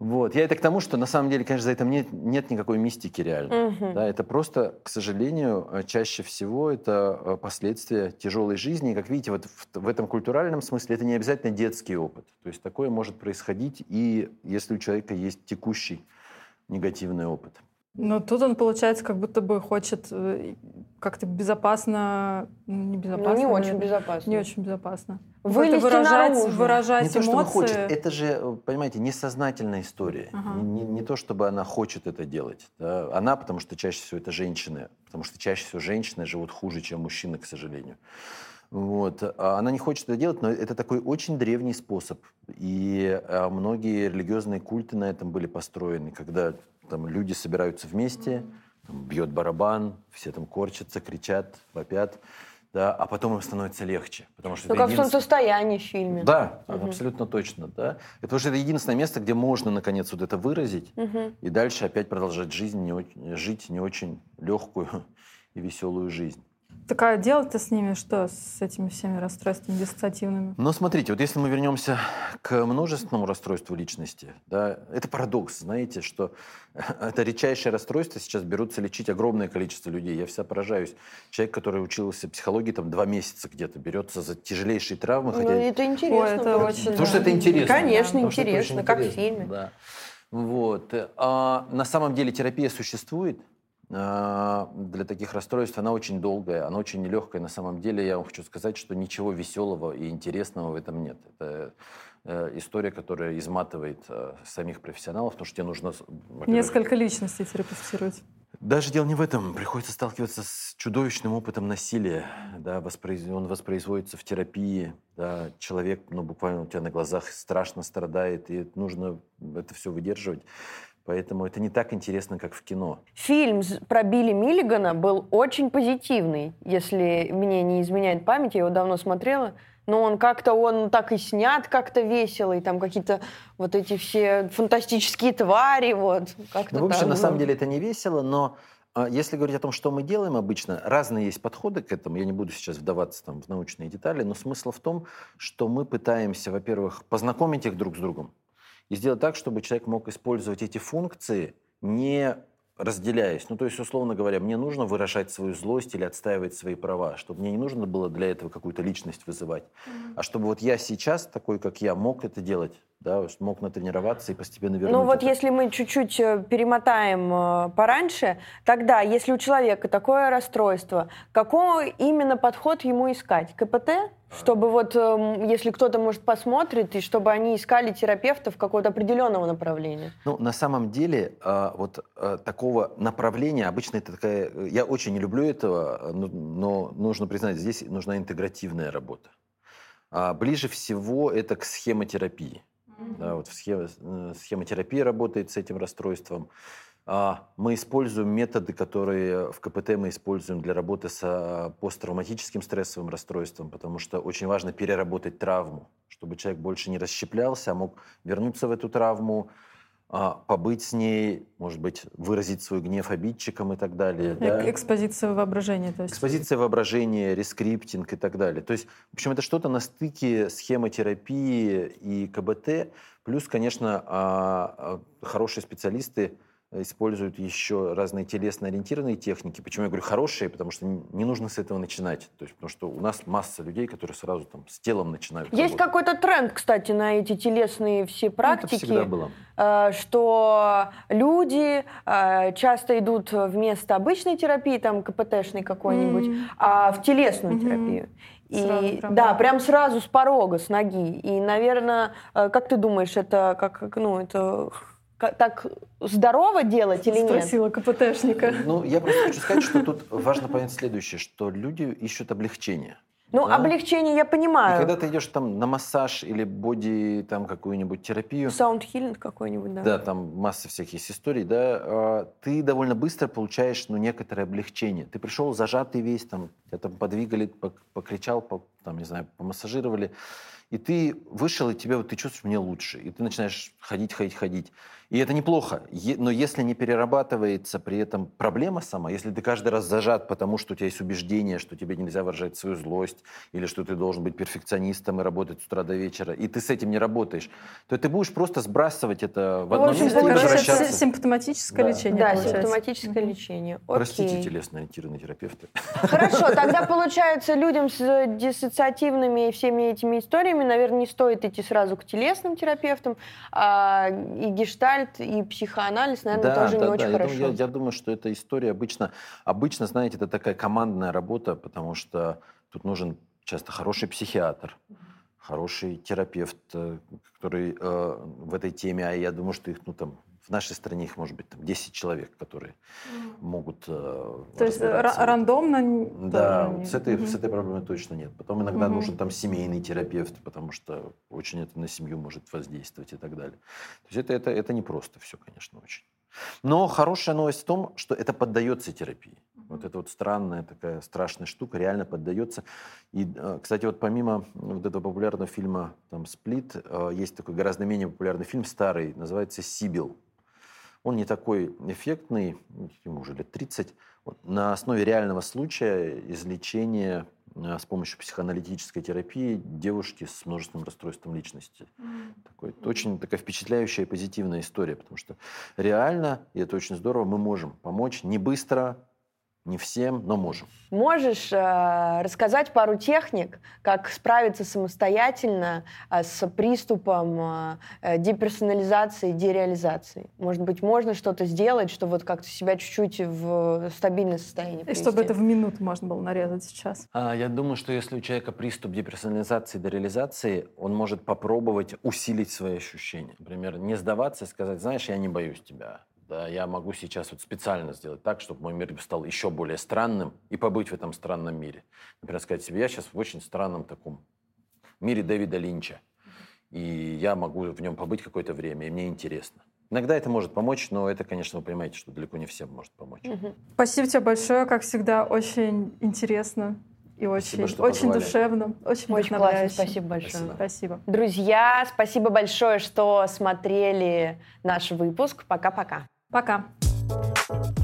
Вот. Я это к тому, что на самом деле, конечно, за этим нет, нет никакой мистики реально. Угу. Да, это просто, к сожалению, э, чаще всего это э, последствия тяжелой жизни. И, как видите, вот в, в этом культуральном смысле это не обязательно детский опыт. То есть такое может происходить и если у человека есть текущий негативный опыт. Но тут он, получается, как будто бы хочет э, как-то безопасно, ну, не безопасно. Ну, не очень безопасно. Не очень безопасно. Вылезти выражать, наружу. выражать не эмоции. то, что хочет, это же, понимаете, несознательная история. Ага. Не, не, не то, чтобы она хочет это делать. Да? Она, потому что чаще всего это женщины, потому что чаще всего женщины живут хуже, чем мужчины, к сожалению. Вот. А она не хочет это делать, но это такой очень древний способ. И а, многие религиозные культы на этом были построены, когда там люди собираются вместе, там, бьет барабан, все там корчатся, кричат, вопят, да, а потом им становится легче. Потому что ну, как единственное... в солнцестоянии в фильме. Да, угу. абсолютно точно. Да. Это уже это единственное место, где можно, наконец, вот это выразить, угу. и дальше опять продолжать жизнь, не очень, жить не очень легкую и веселую жизнь. Так а делать-то с ними что, с этими всеми расстройствами диссоциативными? Ну, смотрите, вот если мы вернемся к множественному расстройству личности, да, это парадокс, знаете, что это редчайшее расстройство сейчас берутся лечить огромное количество людей. Я вся поражаюсь. Человек, который учился психологии там два месяца где-то, берется за тяжелейшие травмы. Ну, хотя... это интересно. Ой, это очень... Потому да. что это интересно. Конечно, да. интересно, как интересно. в фильме. Да. Вот. А на самом деле терапия существует, для таких расстройств, она очень долгая, она очень нелегкая. На самом деле, я вам хочу сказать, что ничего веселого и интересного в этом нет. Это э, история, которая изматывает э, самих профессионалов, потому что тебе нужно... Несколько личностей терапевтировать. Даже дело не в этом. Приходится сталкиваться с чудовищным опытом насилия. Да, воспроиз... Он воспроизводится в терапии. Да, человек ну, буквально у тебя на глазах страшно страдает, и нужно это все выдерживать. Поэтому это не так интересно, как в кино. Фильм про Билли Миллигана был очень позитивный, если мне не изменяет память, я его давно смотрела. Но он как-то, он так и снят как-то весело, и там какие-то вот эти все фантастические твари, вот. Как-то ну, в общем, так, на самом деле это не весело, но а, если говорить о том, что мы делаем обычно, разные есть подходы к этому. Я не буду сейчас вдаваться там, в научные детали, но смысл в том, что мы пытаемся, во-первых, познакомить их друг с другом и сделать так, чтобы человек мог использовать эти функции не разделяясь. Ну, то есть, условно говоря, мне нужно выражать свою злость или отстаивать свои права, чтобы мне не нужно было для этого какую-то личность вызывать, mm-hmm. а чтобы вот я сейчас, такой как я, мог это делать, да, мог натренироваться и постепенно вернуть. Ну, вот это. если мы чуть-чуть э, перемотаем э, пораньше, тогда, если у человека такое расстройство, какой именно подход ему искать? КПТ? Чтобы вот, эм, если кто-то, может, посмотрит, и чтобы они искали терапевтов какого-то определенного направления. Ну, на самом деле, а, вот а, такого направления, обычно это такая... Я очень не люблю этого, но нужно признать, здесь нужна интегративная работа. А, ближе всего это к схемотерапии. Mm-hmm. Да, вот в схема, э, схемотерапия работает с этим расстройством. А, мы используем методы, которые в КПТ мы используем для работы с а, посттравматическим стрессовым расстройством, потому что очень важно переработать травму, чтобы человек больше не расщеплялся, а мог вернуться в эту травму, а, побыть с ней, может быть, выразить свой гнев обидчикам и так далее. Да? Экспозиция воображения. То есть. Экспозиция воображения, рескриптинг и так далее. То есть, в общем, это что-то на стыке схемотерапии и КБТ. Плюс, конечно, хорошие специалисты используют еще разные телесно-ориентированные техники. Почему я говорю хорошие? Потому что не нужно с этого начинать. То есть, потому что у нас масса людей, которые сразу там с телом начинают Есть какой-то тренд, кстати, на эти телесные все практики. Ну, это всегда было. Э, что люди э, часто идут вместо обычной терапии, там КПТ-шной какой-нибудь, mm. а в телесную mm-hmm. терапию. И сразу прям, да, прям сразу с порога, с ноги. И, наверное, э, как ты думаешь, это как, ну, это так здорово делать или Спросила нет? Спросила КПТшника. Ну, я просто хочу сказать, что тут важно понять следующее, что люди ищут облегчение. Ну, Да. облегчение я И понимаю. когда ты идешь там на массаж или боди, там какую-нибудь терапию, Саундхилинг какой-нибудь, да. да, там масса всяких есть историй, да, а, ты довольно быстро получаешь, ну, некоторое облегчение. Ты пришел зажатый весь, там, тебя там подвигали, пок- покричал, по- там, не знаю, помассажировали, и ты вышел, и тебе вот ты чувствуешь, мне лучше, и ты начинаешь ходить, ходить, ходить. И это неплохо, но если не перерабатывается при этом проблема сама, если ты каждый раз зажат, потому что у тебя есть убеждение, что тебе нельзя выражать свою злость, или что ты должен быть перфекционистом и работать с утра до вечера, и ты с этим не работаешь, то ты будешь просто сбрасывать это в Ну, в одно общем, место и это возвращаться. си- симптоматическое Да. лечение Да, получается. симптоматическое Мгм. лечение. Простите, Окей. телесно ориентированные терапевты. Хорошо, тогда получается людям с э, диссоциативными и всеми этими историями, наверное, не стоит идти сразу к телесным терапевтам, а и гештальт, и психоанализ, наверное, тоже не очень я хорошо. Думаю, я, я думаю, что эта история обычно, обычно, знаете, это такая командная работа, потому что тут нужен часто хороший психиатр, хороший терапевт, э, который э, в этой теме, а я думаю, что их, ну там, в нашей стране их может быть там 10 человек, которые могут э, То есть этом. рандомно Да, вот с этой, Мгм. с этой проблемой точно нет. Потом иногда Мгм. нужен там семейный терапевт, потому что очень это на семью может воздействовать и так далее. То есть это, это, это непросто все, конечно, очень. Но хорошая новость в том, что это поддается терапии. Вот это вот странная такая страшная штука реально поддается. И, э, кстати, вот помимо вот этого популярного фильма там «Сплит», э, есть такой гораздо менее популярный фильм, старый, называется «Сибил». Он не такой эффектный, ему уже лет 30. Вот на основе реального случая излечения э, с помощью психоаналитической терапии девушки с множественным расстройством личности. Такой, очень такая впечатляющая и позитивная история, потому что реально, и это очень здорово, мы можем помочь не быстро, не всем, но можем. Можешь э, рассказать пару техник, как справиться самостоятельно э, с приступом э, э, деперсонализации, дереализации? Может быть, можно что-то сделать, чтобы вот как-то себя чуть-чуть в стабильное состояние И чтобы это в минуту можно было нарезать сейчас. А, Я думаю, что если у человека приступ деперсонализации, дереализации, он может попробовать усилить свои ощущения. Например, не сдаваться и сказать, знаешь, я не боюсь тебя. Да, я могу сейчас вот специально сделать так, чтобы мой мир стал еще более странным и побыть в этом странном мире. Например, сказать себе, я сейчас в очень странном таком мире Дэвида Линча. И я могу в нем побыть какое-то время, и мне интересно. Иногда это может помочь, но это, конечно, вы понимаете, что далеко не всем может помочь. Мгм. Спасибо тебе большое, как всегда, очень интересно и очень, что очень позвали. душевно, очень, Очень классно, спасибо большое. Спасибо. Спасибо. Друзья, спасибо большое, что смотрели наш выпуск. Пока-пока. Пока. thank you